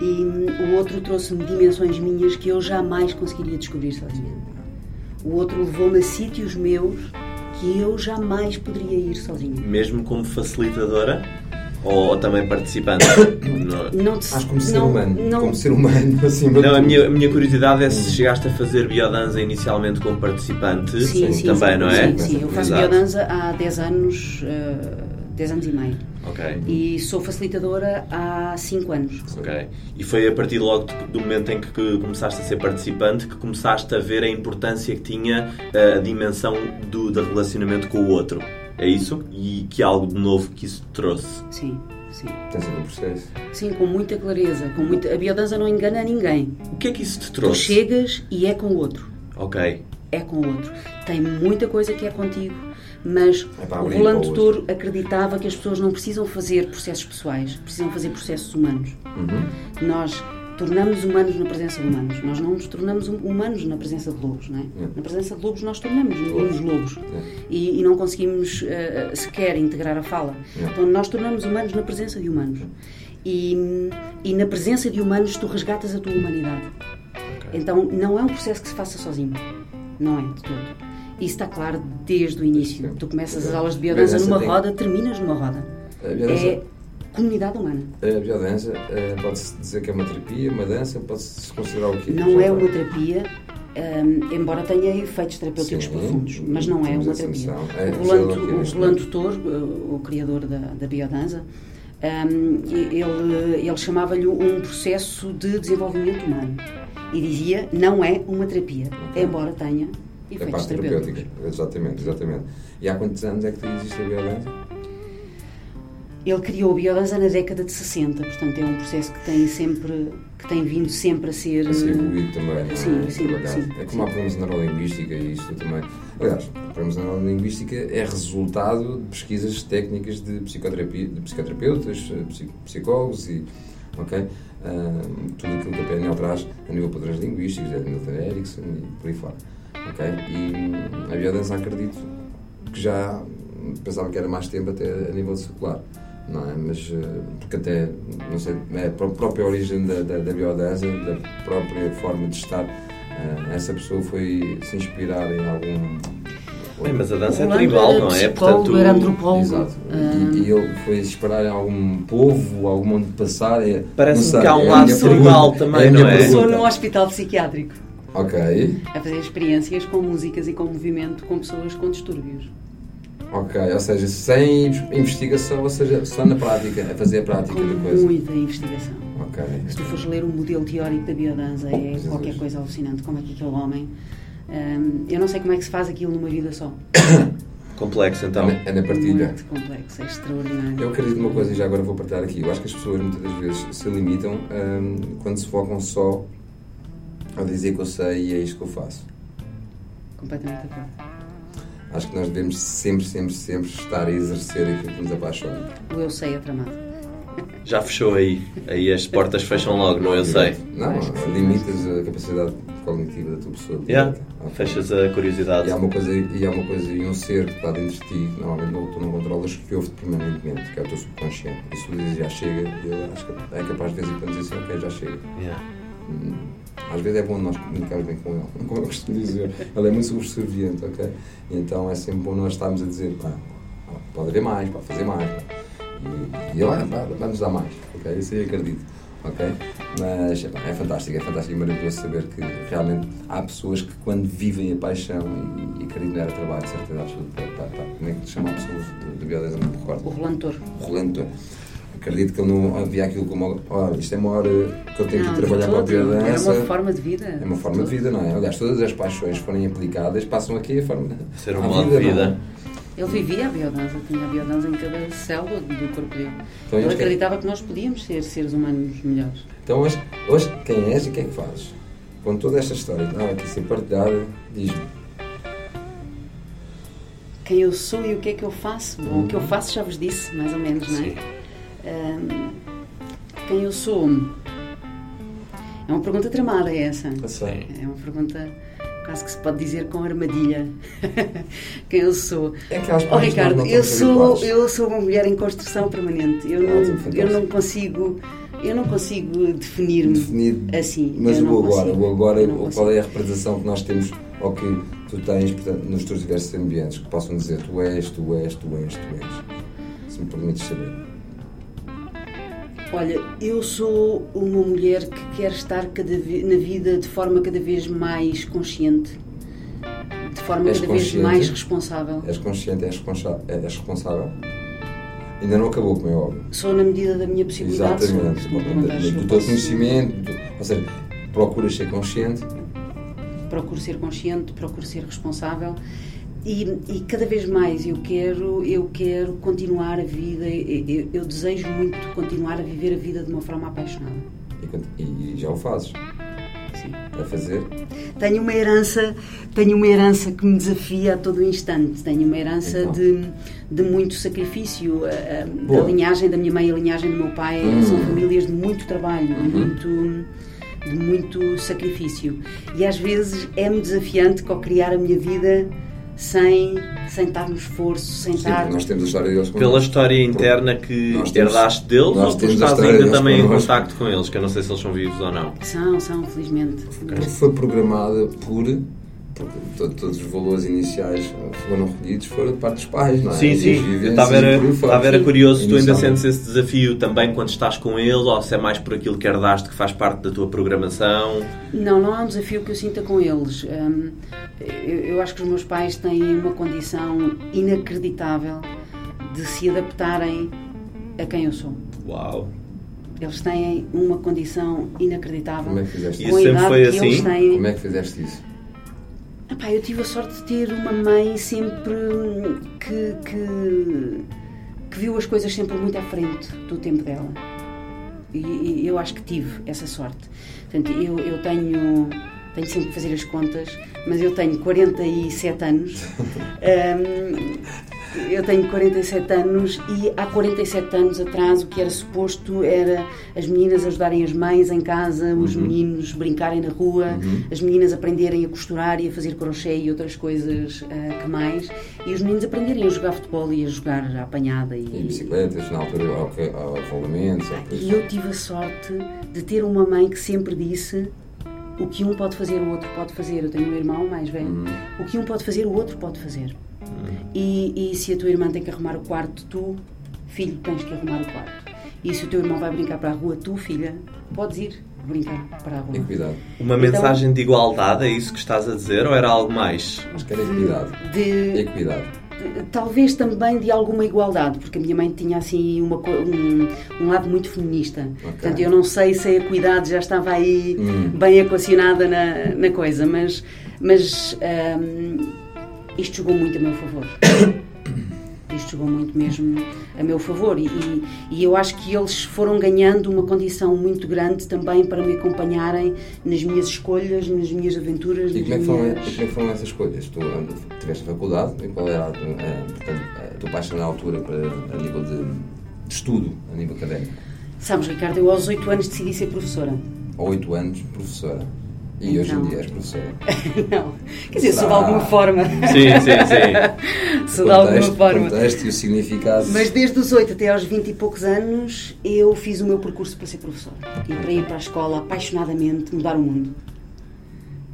E hum, o outro trouxe-me dimensões minhas que eu jamais conseguiria descobrir sozinha. O outro levou-me a sítios meus que eu jamais poderia ir sozinha. Mesmo como facilitadora ou também participante? No- Não te, Acho como ser não, humano. Não, Como ser humano, de Não, a minha, a minha curiosidade é se chegaste a fazer biodança inicialmente como participante sim, sim, também, sim, não é? Sim, sim. Eu faço Exato. biodança há 10 anos, eh, 10 anos e meio. Ok, E sou facilitadora há 5 anos. ok. E foi a partir logo de- do momento em que que começaste a ser participante que começaste a ver a importância que tinha a dimensão do, do relacionamento com o outro. É isso? E que algo de novo que isso te trouxe? Sim, sim. Sido um processo. Sim, com muita clareza. Com muita... A biodança não engana ninguém. O que é que isso te Tu trouxe? chegas e é com o outro. Ok. é com o outro. Tem muita coisa que é contigo, mas É o para o Touro acreditava que as pessoas não precisam fazer processos pessoais, precisam fazer processos humanos. Uhum. Nós tornamos humanos na presença de humanos. Nós não nos tornamos hum- humanos na presença de lobos, não é? É. Na presença de lobos nós tornamos uns lobos É. e, e não conseguimos eh, sequer integrar a fala. É. Então nós tornamos humanos na presença de humanos. E, e na presença de humanos tu resgatas a tua humanidade. Então não é um processo que se faça sozinho. Não é de todo. Isso está claro desde o início. Sim. Tu começas as aulas de biodança numa tem- roda, terminas numa roda. Biodança- É comunidade humana. A biodança, eh, pode-se dizer que é uma terapia, uma dança, pode-se considerar o quê? Não é uma terapia, hum, embora tenha efeitos terapêuticos Sim, profundos, mas não é uma terapia. É, o Rolando, o é o Rolando Touro, o criador da, da biodança, hum, ele, ele chamava-lhe um processo de desenvolvimento humano. E dizia, não é uma terapia, Ok. embora tenha Efeitos terapêuticos. terapêutica. Exatamente, exatamente. E há quantos anos é que existe a biodança? Ele criou a biodança na década de 60, portanto é um processo que tem sempre, que tem vindo sempre a ser... A ser evoluído também, não é? Sim, sim, sim, É como a programação neurolinguística e isto também. Aliás, a programação neurolinguística é resultado de pesquisas técnicas de, psicoterapia, de psicoterapeutas, eh, psi- psicólogos e. ok? Ah, tudo aquilo que a PNL traz a nível de padrões linguísticos, a Milton Erickson e por aí fora. Ok? E hum, a biodança acredito que já pensava que era mais tempo até a nível secular. Não é? Mas, eh, porque até, não sei, é a pró- própria origem da, da, da biodança, da própria forma de estar, eh, essa pessoa foi se inspirar em algum. Bem, mas a dança é Rolando tribal, não é? Portanto, era antropólogo. Exato. Ah, E, e ele foi se inspirar em algum povo, algum onde passar. É, Parece-me que há um é lado tribal também, É não é? Pergunta. no hospital psiquiátrico Ok, a fazer experiências com músicas e com movimento com pessoas com distúrbios. ok. Ou seja, sem investigação, ou seja, só na prática, a fazer a prática Com da coisa. muita investigação. Ok. Se tu fores ler o modelo teórico da biodança, é Jesus. qualquer coisa alucinante. Como é que aquele homem. hum, eu não sei como é que se faz aquilo numa vida só. Complexo, então. É na- é partilha. Muito complexo, é extraordinário. Eu acredito numa coisa e já agora vou partilhar aqui. Eu acho que as pessoas muitas das vezes se limitam hum, quando se focam só a dizer que eu sei e é isto que eu faço. Completamente de acordo. Acho que nós devemos sempre, sempre, sempre estar a exercer aquilo que nos apaixona. O eu sei é tramado. Já fechou aí. Aí as portas fecham logo, não eu sei. Não, limitas a capacidade cognitiva da tua pessoa. Yeah. Fechas a curiosidade. E há uma coisa, e há uma coisa e um ser que está dentro de ti, que normalmente não, tu não controlas, que ouve-te permanentemente, que é o teu subconsciente. E se tu dizes já chega, ele acho que é capaz de vez em quando dizer assim, ok, já chega. Yeah. Hum, Às vezes é bom nós comunicarmos bem com ele, como eu costumo dizer. Ele é muito subserviente, ok? Então é sempre bom nós estarmos a dizer, pá, pode haver mais, pode fazer mais. pá. E, e ele, ah, pá, vai-nos dar mais, ok? Isso aí acredito, ok? Mas epá, é fantástico, é fantástico e maravilhoso saber que realmente há pessoas que quando vivem a paixão e, e acreditam era trabalho, de certeza absoluta, pá, pá, como é que te chama a pessoa de, de biodesa, não me recordo. O Rolando Toro. Rolando. Acredito que ele não havia aquilo como, olha, isto é uma hora que eu tenho Não, que de trabalhar com a todo. Era uma forma de vida. É uma forma de vida, não é? Aliás, todas as paixões que forem aplicadas passam aqui a forma Ser um modo de não é? vida. Ele vivia a biodança, tinha a biodança em cada célula do corpo dele. Então, Ele acreditava que nós podíamos ser seres humanos melhores. Então hoje, hoje quem és e o que é que fazes? Com toda esta história que estava aqui a ser partilhada, diz-me. Quem eu sou e o que é que eu faço? Bom, o que eu faço já vos disse, mais ou menos, não é? Sim. Ahm, quem eu sou? É uma pergunta tramada essa. Sim. É uma pergunta quase que se pode dizer com armadilha. quem eu sou? É Oh, que nós Ricardo, não eu sou, eu sou uma mulher em construção permanente. Eu Ótimo, não, fantástico. eu não consigo, eu não consigo definir-me Definir, assim. mas o agora, o agora, qual é a representação que nós temos ou que tu tens portanto, nos teus diversos ambientes que possam dizer tu és, tu és, tu és, tu és. Se me permites saber. Olha, eu sou uma mulher que quer estar cada ve- na vida de forma cada vez mais consciente, de forma És cada vez mais responsável. És consciente, és, responsa- és responsável? Ainda não acabou, como é óbvio. Sou na medida da minha possibilidade. Exatamente. Do, do teu conhecimento, do- ou seja, procuras ser consciente procuro ser consciente, procuro ser responsável e, e cada vez mais eu quero eu quero continuar a vida eu, eu- desejo muito continuar a viver a vida de uma forma apaixonada e, e já o fazes. Sim. A fazer. tenho uma herança tenho uma herança que me desafia a todo instante tenho uma herança Então. de, de muito sacrifício a, a, a linhagem da minha mãe a linhagem do meu pai Hum. são famílias de muito trabalho de Uhum. muito de muito sacrifício e às vezes é-me desafiante co-criar a minha vida sem, sem estar no esforço, sem Sim, estar. nós temos a história deles Pela connosco. história interna que Nós herdaste deles nós ou tu estás ainda também em contacto com eles? Que eu não sei se eles são vivos ou não. São, são, felizmente. Porque foi programada por. Todos os valores iniciais foram recolhidos foram de parte dos pais, não é? Sim, sim. Estava era, estava curioso se tu ainda sentes esse desafio também quando estás com ele ou se é mais por aquilo que herdaste que faz parte da tua programação. Não, não há um desafio que eu sinta com eles. Hum, eu, acho que os meus pais têm uma condição inacreditável de se adaptarem a quem eu sou. Uau! Eles têm uma condição inacreditável. Como é que fizeste Isso sempre foi assim? têm. Como é que fizeste isso? Epá, eu tive a sorte de ter uma mãe sempre que, que, que viu as coisas sempre muito à frente do tempo dela. E, e eu acho que tive essa sorte. Portanto, eu, eu tenho, tenho sempre que fazer as contas, mas eu tenho 47 anos. Um, eu tenho 47 anos e há 47 anos atrás o que era suposto era as meninas ajudarem as mães em casa, os uhum. meninos brincarem na rua, uhum. as meninas aprenderem a costurar e a fazer crochê e outras coisas uh, que mais, e os meninos aprenderem a jogar futebol e a jogar a apanhada. E, e bicicletas, na altura, ao, ao rolamentos. E eu tive a sorte de ter uma mãe que sempre disse o que um pode fazer, o outro pode fazer. Eu tenho um irmão mais velho. Uhum. O que um pode fazer, o outro pode fazer. E, e se a tua irmã tem que arrumar o quarto, tu, filho, tens que arrumar o quarto. E se o teu irmão vai brincar para a rua, tu, filha, podes ir brincar para a rua. Cuidado. Uma então, mensagem de igualdade, é isso que estás a dizer, ou era algo mais? Acho que era equidade. De, equidade talvez também de alguma igualdade, porque a minha mãe tinha assim uma, um, um lado muito feminista. Okay. Portanto, eu não sei se a equidade já estava aí hum. bem equacionada na, na coisa, mas, mas um, isto jogou muito a meu favor. Isto jogou muito mesmo a meu favor e, e, e, eu acho que eles foram ganhando uma condição muito grande também para me acompanharem nas minhas escolhas, nas minhas aventuras. E como é que foram, minhas... como é que foram essas escolhas? Tu tiveste faculdade e qual era a, a, a tua paixão na altura para, a nível de, de estudo, a nível académico? Sabes, Ricardo, eu aos 8 anos decidi ser professora. Aos 8 anos, professora. E hoje em dia és professora? não. Quer dizer, sou de alguma forma. Sim, sim, sim. sou de alguma forma. O contexto e o significado. Mas desde os 8 até aos 20 e poucos anos eu fiz o meu percurso para ser professora. E para ir para a escola apaixonadamente, mudar o mundo.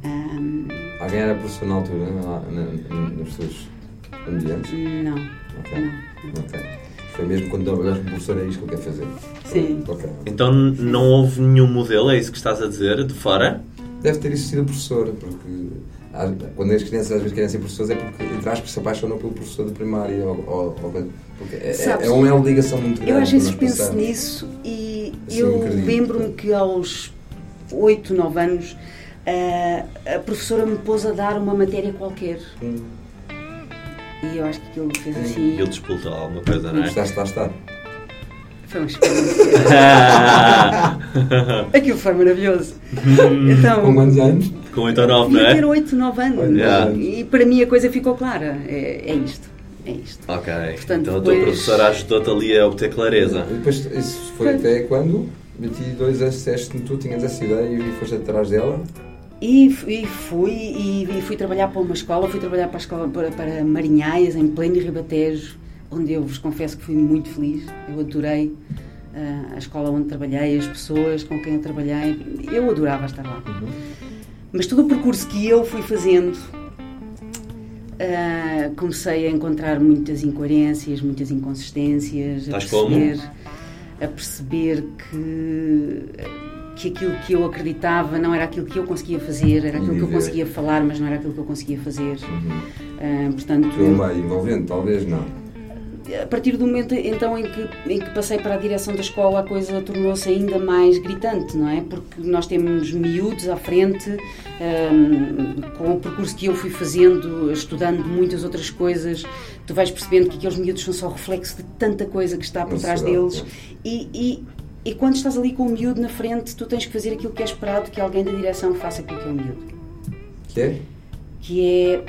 Um... Alguém era professor na altura, nos seus ambientes? Não. Ok. Não. Ok. Foi mesmo quando trabalhaste como professor, é isto que eu quero fazer? Sim. Okay. Então não houve nenhum modelo, é isso que estás a dizer, de fora? Deve ter existido a professora, porque quando as crianças às vezes querem ser professores é porque, entre aspas, se apaixonam pelo professor de primária ou, ou, porque é, Sabes, é, uma ligação muito grande. Eu às vezes penso passamos. nisso e assim, eu lembro-me que aos 8, 9 anos a, a professora me pôs a dar uma matéria qualquer. Hum. E eu acho que aquilo fez assim. E ele disputou alguma coisa, não é? Gostaste lá estar? Foi uma experiência. Aquilo foi maravilhoso. Então, Com quantos anos? Com 8 ou 9, não é? ter 8, 9 anos. Yeah. E para mim a coisa ficou clara. É, é isto. É isto. Ok. Portanto, então depois... a tua professora ajudou-te ali a obter clareza. E depois, isso foi, foi. até quando? 22 anos disseste que tu tinhas essa ideia e foste atrás dela? E, e fui e, e, fui trabalhar para uma escola, fui trabalhar para a escola para, para Marinhais, em pleno Ribatejo onde eu vos confesso que fui muito feliz. Eu adorei uh, a escola onde trabalhei, as pessoas com quem eu trabalhei. Eu adorava estar lá. Uhum. Mas todo o percurso que eu fui fazendo, uh, comecei a encontrar muitas incoerências, muitas inconsistências, a perceber, a perceber que que aquilo que eu acreditava não era aquilo que eu conseguia fazer, era aquilo que eu conseguia falar, mas não era aquilo que eu conseguia fazer. Uhum. Uh, portanto, Foi envolvente, talvez não a partir do momento então em que, em que passei para a direção da escola a coisa tornou-se ainda mais gritante, não é? Porque nós temos miúdos à frente, um, com o percurso que eu fui fazendo, estudando muitas outras coisas, tu vais percebendo que aqueles miúdos são só reflexo de tanta coisa que está por trás deles e, e, e quando estás ali com o miúdo na frente, tu tens que fazer aquilo que é esperado que alguém da direção faça com aquele miúdo. Que é? Que é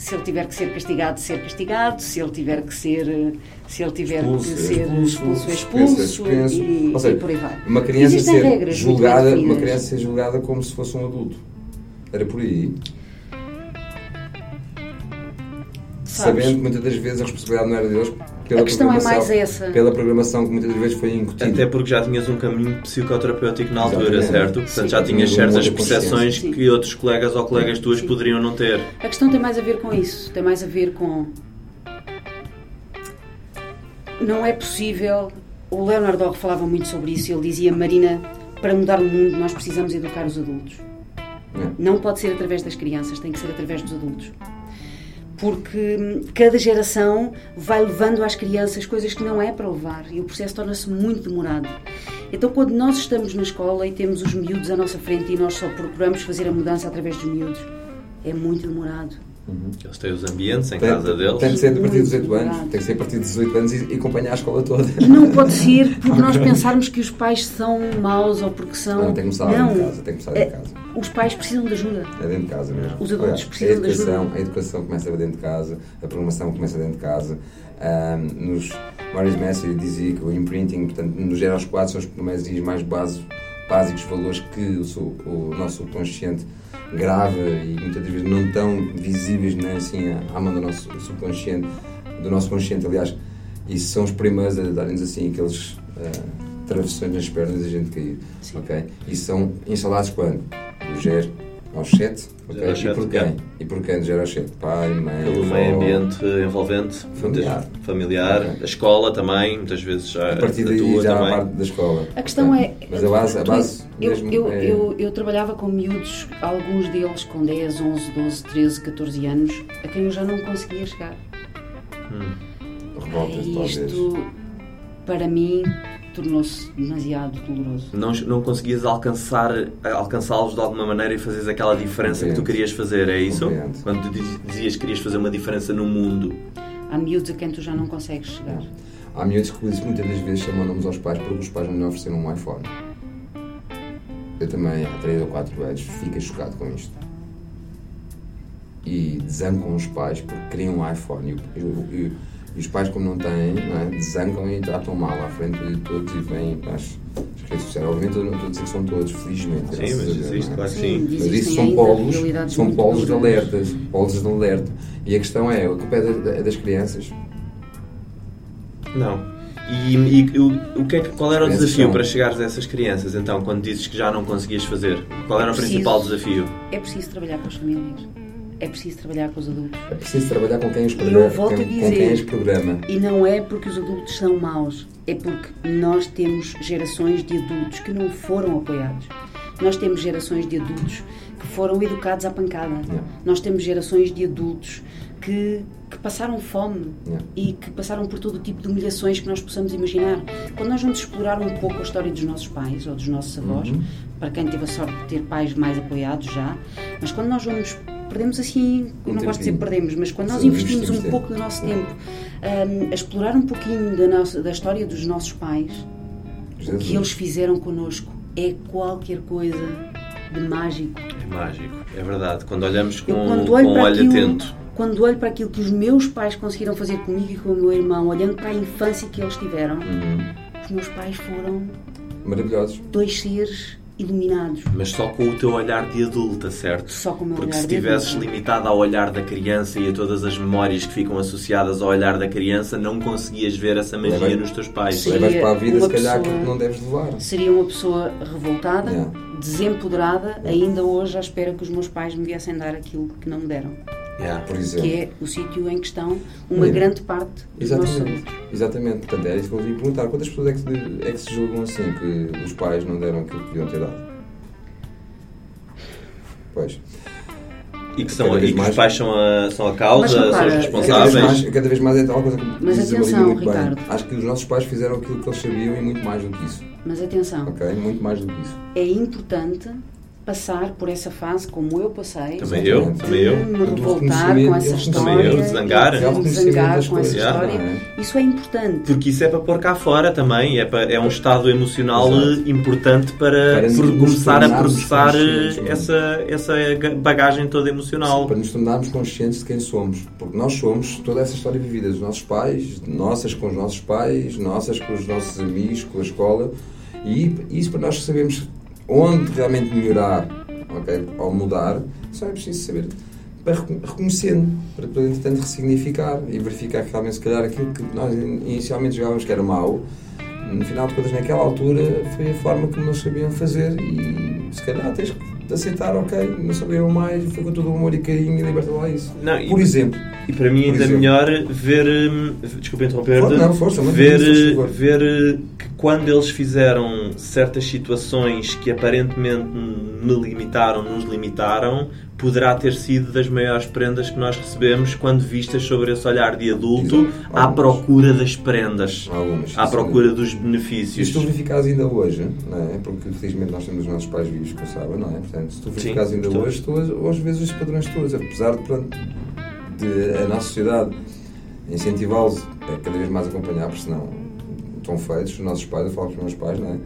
se ele tiver que ser castigado, ser castigado, se ele tiver que ser, se ele tiver expulso, que ser expulso, expulso, expulso, e, seja, e por aí vai. Uma criança ser julgada, uma criança ser julgada como se fosse um adulto. Era por aí. Sabes? Sabendo que muitas das vezes a responsabilidade não era deles, pela a questão é mais essa. Pela programação que muitas vezes foi incutida. Até porque já tinhas um caminho psicoterapêutico na altura, Exatamente. certo? Portanto, Sim. já tinhas certas percepções que outros colegas ou colegas tuas Sim. poderiam não ter. A questão tem mais a ver com isso. Tem mais a ver com. Não é possível. O Leonardo Orr falava muito sobre isso. Ele dizia: Marina, para mudar o mundo, nós precisamos educar os adultos. É. Não pode ser através das crianças, tem que ser através dos adultos porque cada geração vai levando às crianças coisas que não é para levar e o processo torna-se muito demorado. Então, quando nós estamos na escola e temos os miúdos à nossa frente e nós só procuramos fazer a mudança através dos miúdos, é muito demorado. Eles têm os ambientes em Tem, casa deles. tem de ser a partir dos Muito 18 anos. Tem que ser a partir dos 18 anos e, e acompanhar a escola toda. E não pode ser por nós pensarmos que os pais são maus ou porque são. Não, tem que começar Não. dentro de casa. Tem que começar dentro de casa. Os pais precisam de ajuda. É dentro de casa mesmo. Os adultos Aliás, precisam a de educação, ajuda. A educação começa dentro de casa, a programação começa dentro de casa. Ahm, nos Maurice Messi dizia que o imprinting, portanto, nos gera aos quatro, são os primeiros mais básicos, básicos valores que o, o nosso subconsciente grava e muitas vezes não tão visíveis né, assim à- mão do nosso subconsciente, do nosso consciente, aliás, e são os primeiros a dar-nos assim aqueles ah, travessões nas pernas e a gente cair. Sim. ok? E são instalados quando? Do 0 aos 7, ok? Zero aos E sete, por quem? é. E por quem 0 aos 7? Pai, mãe, Pelo avó. meio ambiente envolvente, Familiar. muitas- familiar, Ok. a escola também, muitas vezes já A partir a daí tua já a também. parte da escola. A questão é. Mas a base, a base eu, mesmo eu, é... eu, eu trabalhava com miúdos, alguns deles com 10, 11, 12, 13, 14 anos, a quem eu já não conseguia chegar. Revoltas, E talvez. isto, para mim, tornou-se demasiado doloroso. Não, não conseguias alcançar, alcançá-los de alguma maneira e fazeres aquela diferença que tu querias fazer, é isso? Compreendo. Quando tu diz- dizias que querias fazer uma diferença no mundo. Há miúdos a quem tu já não consegues chegar. Há miúdos que muitas das vezes chamam nomes aos pais porque os pais não lhe ofereceram um iPhone. Eu também, há 3 ou 4 anos, fiquei chocado com isto. E desancam os pais porque queriam um iPhone. E, o- e- e- e os pais, como não têm, não é? desancam e tratam mal à frente de todos e vêm para as as redes sociais. Obviamente, eu não estou a dizer que são todos, felizmente. Sim, mas existe, é? claro que Sim, sim. Mas isso são polos, são polos de duras. alerta, polos de alerta. E a questão é, a culpa é da- é das crianças. Não. E, e o, o que é que, qual era o desafio são- para chegares a essas crianças, então, quando dizes que já não conseguias fazer? Qual era o Preciso. principal desafio? É preciso trabalhar com as famílias. É preciso trabalhar com os adultos. É preciso trabalhar com quem os Eu programa. volto a dizer- com quem os programa. E não é porque os adultos são maus, é porque nós temos gerações de adultos que não foram apoiados. Nós temos gerações de adultos que foram educados à pancada. Yeah. Nós temos gerações de adultos que, que passaram fome Yeah. e que passaram por todo o tipo de humilhações que nós possamos imaginar. Quando nós vamos explorar um pouco a história dos nossos pais ou dos nossos avós, Uhum. para quem teve a sorte de ter pais mais apoiados já, mas quando nós vamos. Perdemos assim, eu Um não gosto de dizer perdemos, mas quando nós Sim, investimos um pouco do nosso tempo hum, a explorar um pouquinho da, nossa, da história dos nossos pais, o Jesus. que eles fizeram connosco é qualquer coisa de mágico. É mágico, é verdade. Quando olhamos com, Eu quando com olho um para olho aquilo, atento. quando olho para aquilo que os meus pais conseguiram fazer comigo e com o meu irmão, olhando para a infância que eles tiveram, Uhum. os meus pais foram Maravilhosos. dois seres iluminados. Mas só com o teu olhar de adulta, certo? Só com o meu Porque olhar se estivesses adulta. limitado ao olhar da criança e a todas as memórias que ficam associadas ao olhar da criança, não conseguias ver essa magia Leva- nos teus pais. Levas para a vida, uma se calhar, pessoa- aquilo que não deves levar. Seria uma pessoa revoltada, Yeah. desempoderada, ainda hoje à espera que os meus pais me viessem dar aquilo que não me deram. Yeah. Por exemplo. Que é o sítio em que estão uma Sim. grande parte dos nossos Exatamente. adultos. Exatamente. Portanto, é isso que eu ia perguntar. Quantas pessoas é que, se- é que se julgam assim, que os pais não deram aquilo que deviam ter dado? Pois. E que, são, e que os mais- pais são a, são a causa, Mas são os Cada vez, responsáveis. mais, cada vez mais é tal coisa que Mas atenção, muito Ricardo. bem. Acho que os nossos pais fizeram aquilo que eles sabiam e muito mais do que isso. Mas atenção, Ok? Muito mais do que isso. é importante passar por essa fase como eu passei. Também eu, também eu. de me revoltar reconhecimento, com essa história. também eu, de zangar. É de zangar com essa história. é? Isso é importante. Porque isso é para pôr cá fora também, é, para- é um estado emocional Exato. importante para, Para começar a processar é? essa, essa bagagem toda emocional. Para nos tornarmos conscientes de quem somos. Porque nós somos toda essa história vivida dos nossos pais, nossas com os nossos pais, nossas com os nossos amigos, com a escola. E isso para nós sabermos onde realmente melhorar ok, ou mudar, só é preciso saber para recon- reconhecendo, para depois, entretanto, ressignificar e verificar que realmente, se calhar, aquilo que nós inicialmente julgávamos que era mau, no final de contas, naquela altura, foi a forma como nós sabiam fazer e, se calhar, tens que aceitar, ok, não sabiam mais, foi com todo o amor e carinho e liberta lá isso. Não, e- Por exemplo, E para mim ainda exemplo. melhor ver. hum, Desculpa interromper-te. For- não, força, ver, ver eh, que quando eles fizeram certas situações que aparentemente me limitaram, nos limitaram, poderá ter sido das maiores prendas que nós recebemos quando vistas sobre esse olhar de adulto Exato. à procura das prendas, Algumas, à procura sim. dos E benefícios. se tu verificares ainda hoje, não é? porque felizmente nós temos os nossos pais vivos, que eu saiba, não é? Portanto, se tu verificares ainda estou. hoje, tu hoje vezes os padrões todos, apesar de, pronto, de a nossa sociedade incentivá-los a cada vez mais acompanhar, porque senão estão feitos, os nossos pais, eu falo com os meus pais, não é?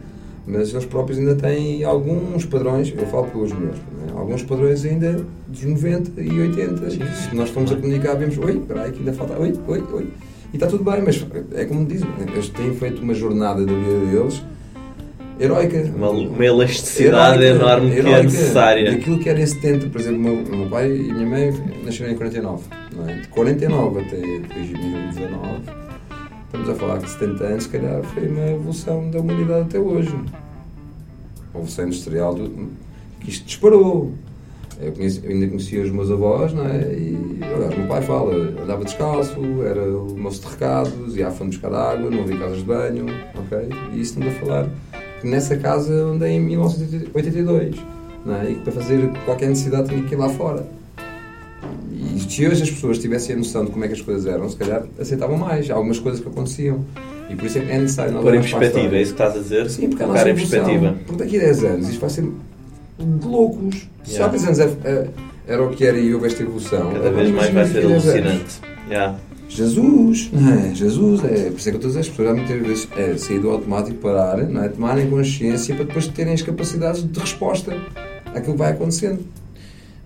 Mas eles próprios ainda têm alguns padrões, eu falo pelos meus, é? alguns padrões ainda dos 90 e 80. Se nós formos a comunicar, vemos, oi, espera aí, que ainda falta, oi, oi, oi. E está tudo bem, mas é como dizem, eles têm feito uma jornada da vida deles heroica. Uma, uma elasticidade Heroica, enorme que é heroica. necessária. Daquilo que era em 70, por exemplo, meu, meu pai e minha mãe nasceram em 49. Não é? De 49 até 2019, estamos a falar que 70 anos, se calhar, foi uma evolução da humanidade até hoje. A evolução industrial, do, que isto disparou. Eu, conheci- eu ainda conhecia os meus avós, não é? E aliás, o meu pai fala, andava descalço, era o moço de recados, ia à fonte buscar água, não havia casas de banho, ok? E isso estamos a falar que nessa casa andei em 1982, não é? E para fazer qualquer necessidade tinha que ir lá fora. E se hoje as pessoas tivessem a noção de como é que as coisas eram, se calhar aceitavam mais algumas coisas que aconteciam. E por isso é é necessário nós Pôr em a perspectiva, é isso que estás a dizer? Sim, porque a Colocar nossa em perspectiva. porque daqui a 10 anos isto vai ser de loucos. Se há Yeah. 10 anos é- é- era o que era e houve esta evolução. Cada vez mais vai ser daqui a 10 anos. alucinante. Yeah. Jesus, não é? Jesus, é. Por isso é que a dizer, as pessoas há muitas vezes é sair do automático, parar, não é? tomarem consciência para depois terem as capacidades de resposta àquilo que vai acontecendo.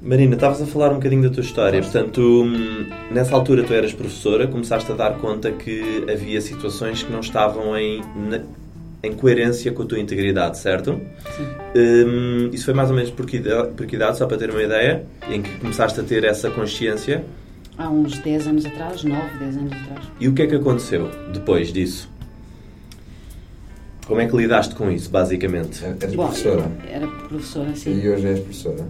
Marina, estavas a falar um bocadinho da tua história. Portanto, hum, nessa altura tu eras professora, começaste a dar conta que havia situações que não estavam em, na- em coerência com a tua integridade, certo? Sim. Hum, isso foi mais ou menos por que, idade, por que idade, só para ter uma ideia, em que começaste a ter essa consciência. Há uns 10 anos atrás, 9, 10 anos atrás. E o que é que aconteceu depois disso? Como é que lidaste com isso, basicamente? É- Bom, professora. Era professora, sim. E hoje és professora.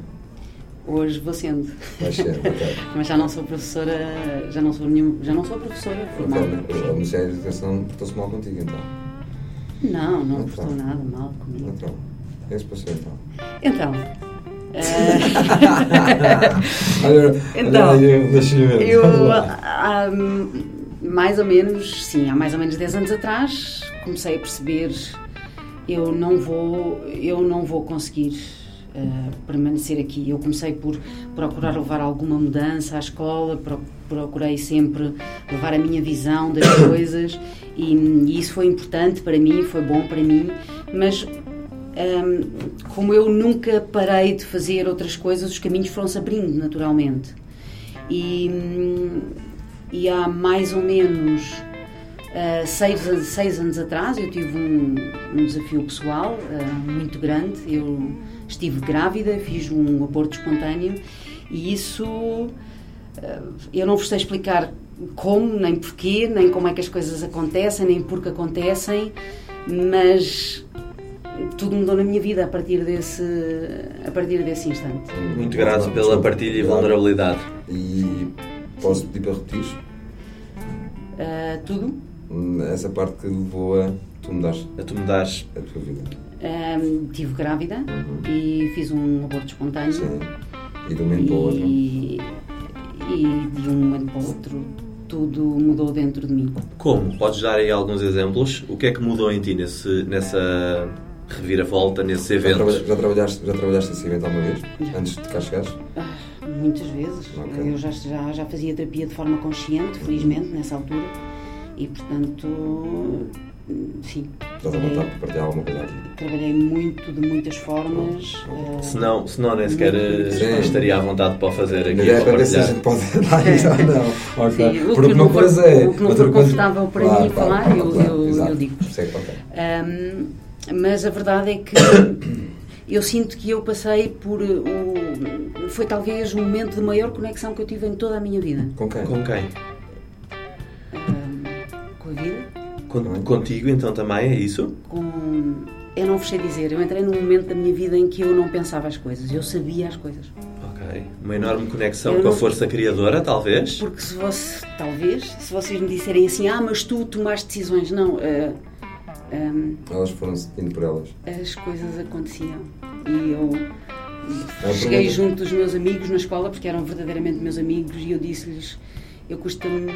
Hoje vou sendo. Vais ser, ok. Mas já não sou professora, já não sou nenhum, já não sou professora formada. Então, o Ministério da Educação portou-se mal contigo, então. Não, não Então. portou nada mal comigo. Então, é que se passou, então? Então, Olha, Então, eu há hum, mais ou menos, sim, há mais ou menos 10 anos atrás comecei a perceber eu não vou, eu não vou conseguir eh, permanecer aqui. Eu comecei por procurar levar alguma mudança à escola, pro- procurei sempre levar a minha visão das coisas e, e isso foi importante para mim, foi bom para mim, mas hum, como eu nunca parei de fazer outras coisas, os caminhos foram-se abrindo naturalmente. E, e há mais ou menos ah, seis, seis anos atrás eu tive um, um desafio pessoal ah, muito grande. Eu estive grávida, fiz um aborto espontâneo e isso ah, eu não vos sei explicar como, nem porquê, nem como é que as coisas acontecem, nem porque acontecem, mas tudo mudou na minha vida a partir desse, a partir desse instante. Muito grato pela partilha e vulnerabilidade. E posso pedir para repetir Ah, tudo. essa parte que levou a tu mudares A tu mudares. a tua vida. Ahm, tive grávida e fiz um aborto espontâneo Sim. E de um momento para o outro. e, e de um momento para o outro tudo mudou dentro de mim. Como? Podes dar aí alguns exemplos? O que é que mudou em ti nesse, nessa reviravolta, nesses Já, eventos? trabalha- já trabalhaste, já trabalhaste esse evento alguma vez? Antes de cá chegares? Ah, muitas vezes. Ok. Eu já, já, já fazia terapia de forma consciente, felizmente, nessa altura. E, portanto, sim. Estás à Trabalhei, vontade para partilhar alguma coisa aqui? trabalhei muito, de muitas formas. ah, Se não, se não nem sequer eh, Sim. estaria à vontade para fazer aqui Mas é para ver se a gente pode dar isso ou não. Ok. Sim, o Porque não é. o que não for coisa- confortável para Claro, mim claro, falar, claro, eu- claro, eu- exato. eu digo. Sei, ok. Ahm, mas a verdade é que eu sinto que eu passei por uh, o. Foi talvez o momento de maior conexão que eu tive em toda a minha vida. Com quem? Com quem? Con- Contigo então também, é isso? com. Eu não vos sei dizer, eu entrei num momento da minha vida em que eu não pensava as coisas, eu sabia as coisas. Ok. Uma enorme conexão Eu com a força criadora, talvez? Porque se você, talvez, se vocês me disserem assim, ah, mas tu tomaste decisões, não. ah, hum, Elas foram-se indo por elas. as coisas aconteciam. E eu É, cheguei junto dos meus amigos na escola, porque eram verdadeiramente meus amigos, e eu disse-lhes: Eu custa-me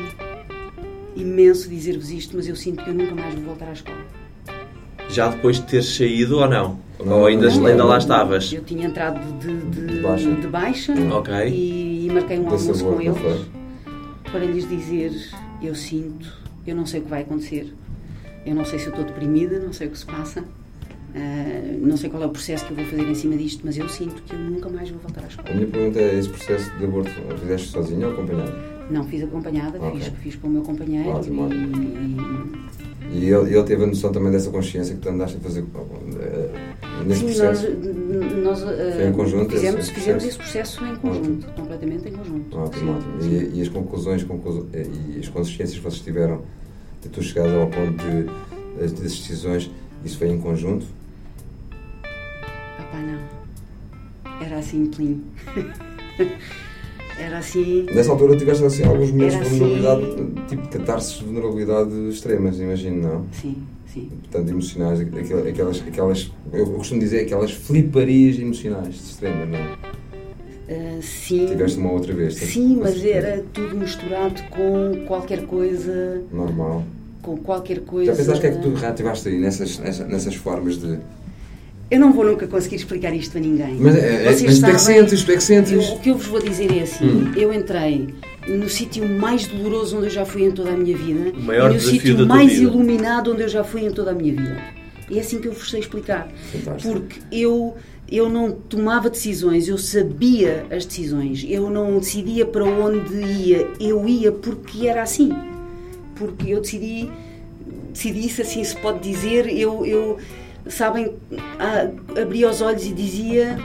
imenso dizer-vos isto, mas eu sinto que eu nunca mais vou voltar à escola. Já depois de teres saído ou não? Não, ou ainda, não, ainda lá estavas? Eu tinha entrado de, de, De baixa. de baixa Ok. e, e marquei um almoço com foi? eles para lhes dizer: Eu sinto, eu não sei o que vai acontecer, eu não sei se eu estou deprimida, não sei o que se passa, ah, não sei qual é o processo que eu vou fazer em cima disto, mas eu sinto que eu nunca mais vou voltar à A escola. minha pergunta é: esse processo de aborto fizeste sozinho ou acompanhado? Não, fiz acompanhada, Ok. fiz, fiz com o meu companheiro Ótimo, e, E ele, ele teve a noção também dessa consciência que tu andaste a fazer eh, e nesse sim, processo? nós, nós ah, Foi em conjunto fizemos, esse fizemos processo? esse processo em conjunto, completamente em conjunto. Ótimo, Sim, ótimo. E, e as conclusões conclu- eh, e as consciências que vocês tiveram de tu chegares ao ponto de, das das decisões, isso foi em conjunto? Ah pá, não. Era assim, clean. Era assim. Nessa altura tiveste assim, alguns Era de vulnerabilidade, assim- tipo catarses de vulnerabilidade extremas, imagino, não? Sim, sim. Portanto, emocionais, aquel- aquelas, aquelas, eu costumo dizer, aquelas fliparias emocionais extremas, não é? Ah, sim. Tiveste uma outra vez. Sim, com mas certeza. era tudo misturado com qualquer coisa. Normal. Com qualquer coisa. Já pensaste o que é que tu reativaste aí nessas, nessas, nessas formas de. Eu não vou nunca conseguir explicar isto a ninguém. Mas, é, é, Vocês mas tu é que sabem- sentes, tu é que sentes. Eu- o que eu vos vou dizer é assim: Hum. eu entrei no sítio mais doloroso onde eu já fui em toda a minha vida O maior e no sítio mais vida. iluminado onde eu já fui em toda a minha vida. E é assim que eu vos sei explicar. Fantástico. Porque eu, eu não tomava decisões, eu sabia as decisões, eu não decidia para onde ia, eu ia porque era assim. Porque eu decidi, decidi se assim se pode dizer, eu, eu sabem, ah, abria os olhos e dizia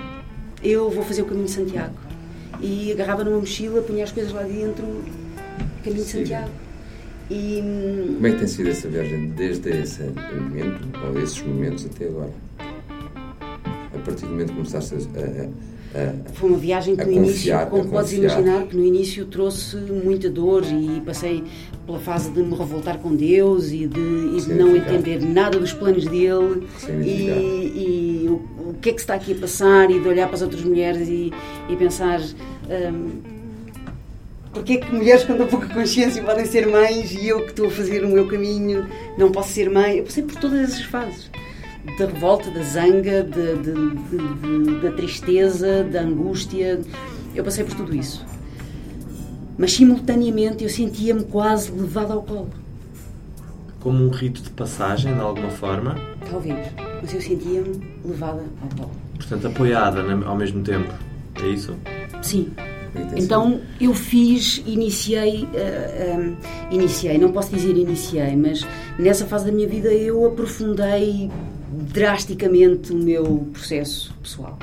eu vou fazer o caminho de Santiago. E agarrava numa mochila, punha as coisas lá dentro, caminho de. Santiago. E hum, Como é que tem sido essa viagem desde esse momento, ou esses momentos até agora? A partir do momento que começaste a. a, a, a Foi uma viagem que no início, como podes imaginar, que no início trouxe muita dor e passei pela fase de me revoltar com Deus e de, e de não entender nada dos planos dele e, e o, o que é que está aqui a passar e de olhar para as outras mulheres e, e pensar hum, porque é que mulheres com tão pouca consciência podem ser mães e eu que estou a fazer o meu caminho não posso ser mãe? Eu passei por todas essas fases. Da revolta, da zanga, de- de- de- da tristeza, da angústia. Eu passei por tudo isso. Mas simultaneamente eu sentia-me quase levada ao colo. Como um rito de passagem, de alguma forma. Talvez. Mas eu sentia-me levada ao colo. Portanto, apoiada né, ao mesmo tempo. É isso? Sim. É Então eu fiz, iniciei, ah, ah, iniciei, não posso dizer iniciei, mas nessa fase da minha vida eu aprofundei drasticamente o meu processo pessoal.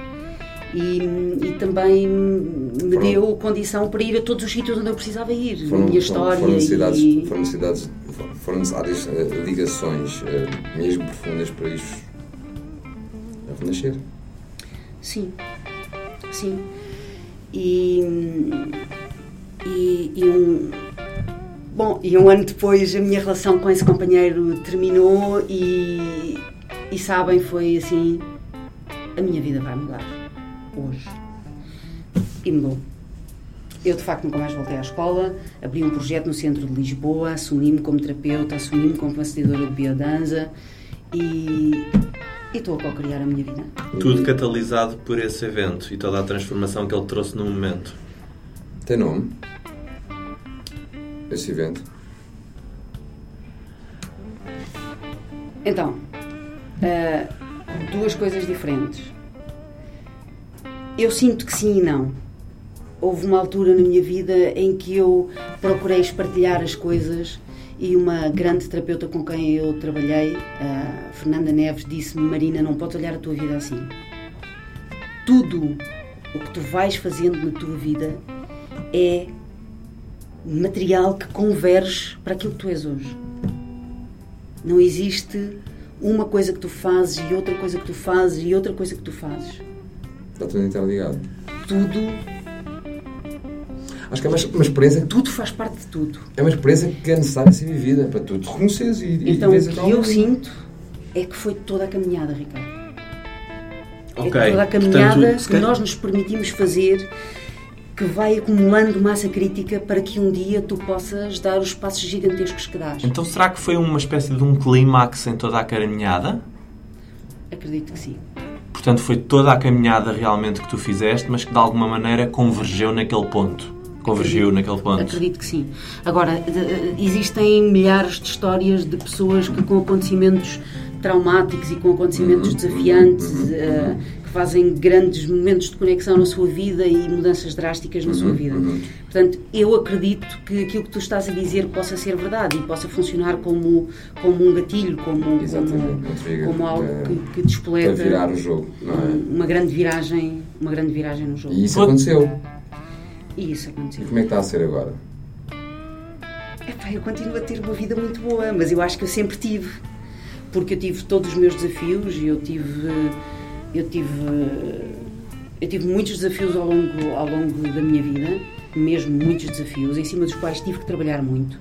E, e também me Foram- deu condição para ir a todos os sítios onde eu precisava ir, a minha foram, história. foram, necessidades, e... foram, necessidades, foram necessárias eh, ligações, eh, mesmo profundas, para isso a renascer. Sim, sim. E, e, e um, bom, e um ano depois a minha relação com esse companheiro terminou e, e sabem, foi assim, a minha vida vai mudar hoje. E mudou. Eu de facto nunca mais voltei à escola, abri um projeto no centro de Lisboa, assumi-me como terapeuta, assumi-me como facilitadora de biodança e e estou a co-criar a minha vida. Tudo catalisado por esse evento e toda a transformação que ele trouxe no momento. Tem nome? Esse evento? Então, ah, duas coisas diferentes. Eu sinto que sim e não. Houve uma altura na minha vida em que eu procurei espartilhar as coisas e uma grande terapeuta com quem eu trabalhei, a Fernanda Neves, disse-me: Marina, não podes olhar a tua vida assim. Tudo o que tu vais fazendo na tua vida é material que converge para aquilo que tu és hoje. Não existe uma coisa que tu fazes e outra coisa que tu fazes e outra coisa que tu fazes. Está tudo interligado. Tudo, Acho que é uma, uma experiência, tudo faz parte de tudo. é uma experiência que é necessária ser vivida para tu te reconheceres e, e Então, o veres que eu sinto é que foi toda a caminhada, Ricardo. Ok. É toda a caminhada Portanto, que nós nos permitimos fazer que vai acumulando massa crítica para que um dia tu possas dar os passos gigantescos que dás. Então será que foi uma espécie de um clímax em toda a caminhada? Acredito que sim. Portanto, foi toda a caminhada realmente que tu fizeste, mas que de alguma maneira convergeu naquele ponto. Convergiu naquele ponto. Acredito que sim. Agora, existem milhares de histórias de pessoas que com acontecimentos traumáticos e com acontecimentos desafiantes eh, que fazem grandes momentos de conexão na sua vida e mudanças drásticas na sua vida. Portanto, eu acredito que aquilo que tu estás a dizer possa ser verdade e possa funcionar como, como um gatilho, como, como, como algo eh, que, que despoleta virar o jogo, é? uma grande viragem, uma grande viragem no jogo. E isso aconteceu. E isso E aconteceu. como é que está a ser agora? Epá, eu continuo a ter uma vida muito boa, mas eu acho que eu sempre tive. Porque eu tive todos os meus desafios e eu tive. Eu tive. Eu tive muitos desafios ao longo, ao longo da minha vida, mesmo muitos desafios, em cima dos quais tive que trabalhar muito.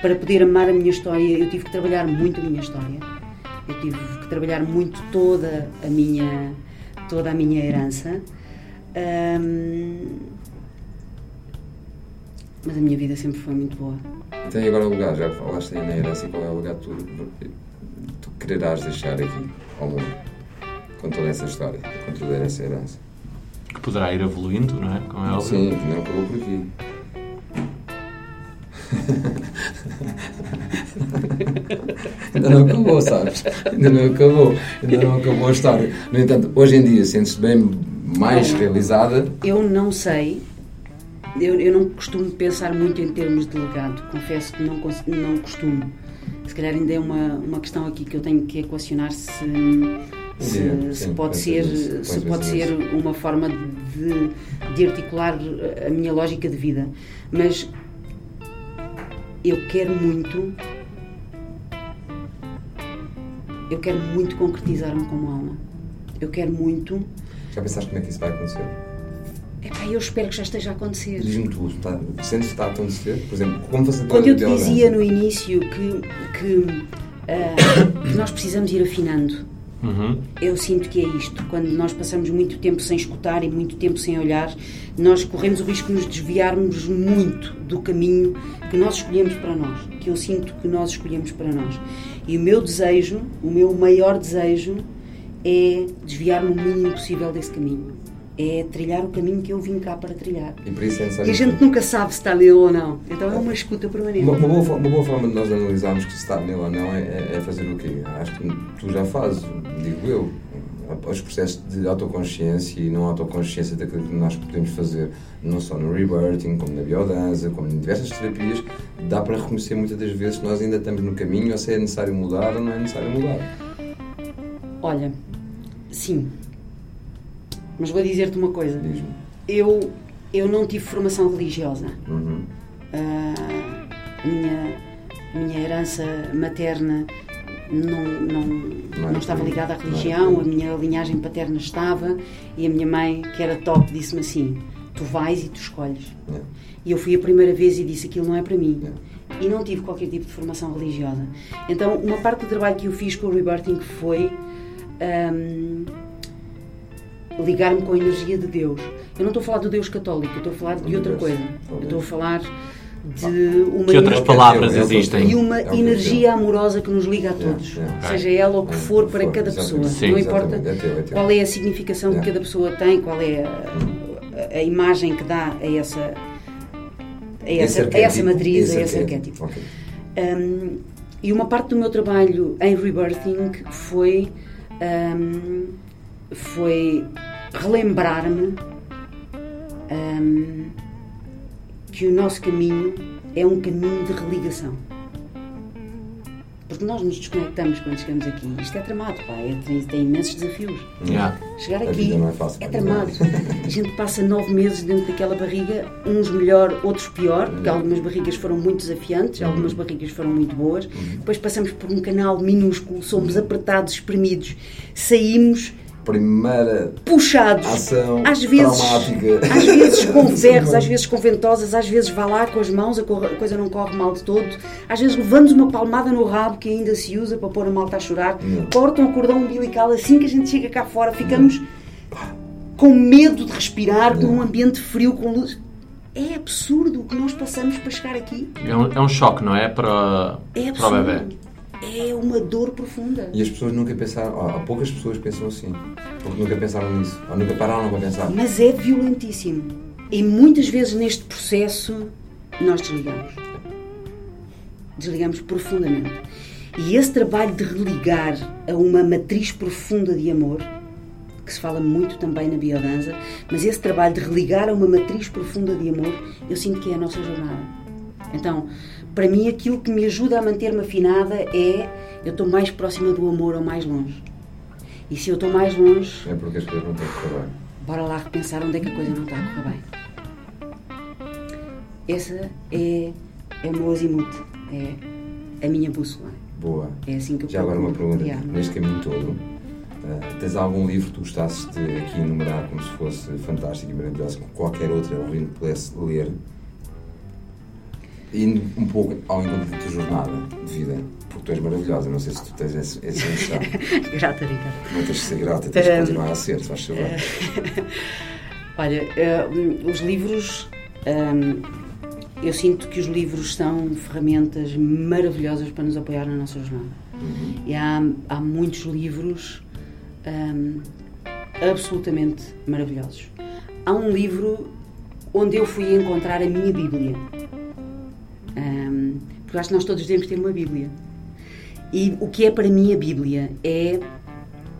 Para poder amar a minha história, eu tive que trabalhar muito a minha história. Eu tive que trabalhar muito toda a minha, toda a minha herança. Mas a minha vida sempre foi muito boa. E agora o lugar, já falaste aí na herança, qual é o lugar que tu, tu quererás deixar aqui ao mundo? Com toda essa história, com toda essa herança. Que poderá ir evoluindo, não é? Como é óbvio. Sim, que não acabou por aqui. Ainda não acabou, sabes? Ainda não acabou. Ainda não acabou a história. No entanto, hoje em dia sentes-te bem mais realizada. Eu não sei, eu, eu não costumo pensar muito em termos de legado, confesso que não, não costumo. Se calhar ainda é uma, uma questão aqui que eu tenho que equacionar se, se, Sim, se sim, pode ser, se pode ser uma forma de, de articular a minha lógica de vida. Mas eu quero muito. Eu quero muito concretizar-me como alma. Eu quero muito. Já pensaste como é que isso vai acontecer? Epá, eu espero que já esteja a acontecer. Diz-me tu, está, sentes que está a acontecer? Por exemplo, como fazer Quando eu te dizia no início que, que, ah, que nós precisamos ir afinando, Uhum. eu sinto que é isto. Quando nós passamos muito tempo sem escutar e muito tempo sem olhar, nós corremos o risco de nos desviarmos muito do caminho que nós escolhemos para nós, que eu sinto que nós escolhemos para nós. E o meu desejo, o meu maior desejo, é desviar-me o mínimo possível desse caminho. É trilhar o caminho que eu vim cá para trilhar. E por isso é E a gente nunca sabe se está nele ou não. Então é uma escuta permanente. Uma, uma boa, uma boa forma de nós analisarmos que se está nele ou não é, é- é fazer o quê? Acho que tu já fazes, digo eu, os processos de autoconsciência e não autoconsciência daquilo que nós podemos fazer, não só no rebirthing, como na biodança, como em diversas terapias, dá para reconhecer muitas das vezes que nós ainda estamos no caminho ou se é necessário mudar ou não é necessário mudar. Olha, sim. Mas vou dizer-te uma coisa. Eu, eu não tive formação religiosa. Uhum. Ah, a, minha, a minha herança materna não, não, Não não estava ligada à religião, a minha linhagem paterna estava e a minha mãe, que era top, disse-me assim: Tu vais e tu escolhes. E eu fui a primeira vez e disse: Aquilo não é para mim. E não tive qualquer tipo de formação religiosa. Então, uma parte do trabalho que eu fiz com o Rebirthing foi. ahm, ligar-me com a energia de Deus. Eu não estou a falar do Deus católico, eu estou a falar de outra coisa. Eu estou a falar de uma Que outras palavras É existem? e uma É energia amorosa que nos liga a Yeah, todos, seja ela o que É, for para cada pessoa. Sim, não importa. É é qual é a significação que cada pessoa tem, qual é a, a imagem que dá a essa, a essa, a essa matriz, a esse arquétipo. Um, e uma parte do meu trabalho em rebirthing foi, um, foi relembrar-me um, que o nosso caminho é um caminho de religação. Porque nós nos desconectamos quando chegamos aqui. Isto é tramado, pá. É, tem, tem imensos desafios. Yeah. Chegar aqui é fácil, é tramado. A gente passa nove meses dentro daquela barriga, uns melhor, outros pior, porque Uhum. algumas barrigas foram muito desafiantes, algumas barrigas foram muito boas. Depois passamos por um canal minúsculo, somos apertados, espremidos, saímos primeira puxados, ação às vezes, traumática. às vezes com ferros, às vezes com ventosas, às vezes vá lá com as mãos, a, coisa não corre mal de todo, às vezes levamos uma palmada no rabo que ainda se usa para pôr a malta a chorar, Não. cortam o cordão umbilical assim que a gente chega cá fora, ficamos com medo de respirar, com um ambiente frio, com luz. É absurdo o que nós passamos para chegar aqui. É um, é um choque, não é? Para, É para o absurdo. bebê. É uma dor profunda. E as pessoas nunca pensaram, há poucas pessoas pensam assim, porque nunca pensaram nisso, ou nunca pararam para pensar. Mas é violentíssimo. E muitas vezes neste processo nós desligamos. Desligamos profundamente. E esse trabalho de religar a uma matriz profunda de amor, que se fala muito também na biodança, mas esse trabalho de religar a uma matriz profunda de amor, eu sinto que é a nossa jornada. Então, para mim, aquilo que me ajuda a manter-me afinada é eu estou mais próxima do amor ou mais longe. E se eu estou mais longe, É porque as coisas não têm que trabalho. Bora lá repensar onde é que a coisa não está a correr bem. Essa é, é o meu azimuth, é a minha bússola. Boa. É assim que eu Já agora uma pergunta, guiar-me. neste caminho todo, ah, tens algum livro que tu gostasses de aqui enumerar como se fosse fantástico e maravilhoso, que qualquer outro ouvinte pudesse ler, indo um pouco ao encontro da tua jornada de vida, porque tu és maravilhosa, não sei se tu tens essa noção. Grata, Ricardo. Não tens de ser grata, tens de Um, continuar a ser, se faz favor. Olha, hum, os livros. hum, eu sinto que os livros são ferramentas maravilhosas para nos apoiar na nossa jornada. E há, há muitos livros hum, absolutamente maravilhosos. Há um livro onde eu fui encontrar a minha Bíblia. Hum, porque acho que nós todos devemos ter uma Bíblia. E o que é para mim a Bíblia é,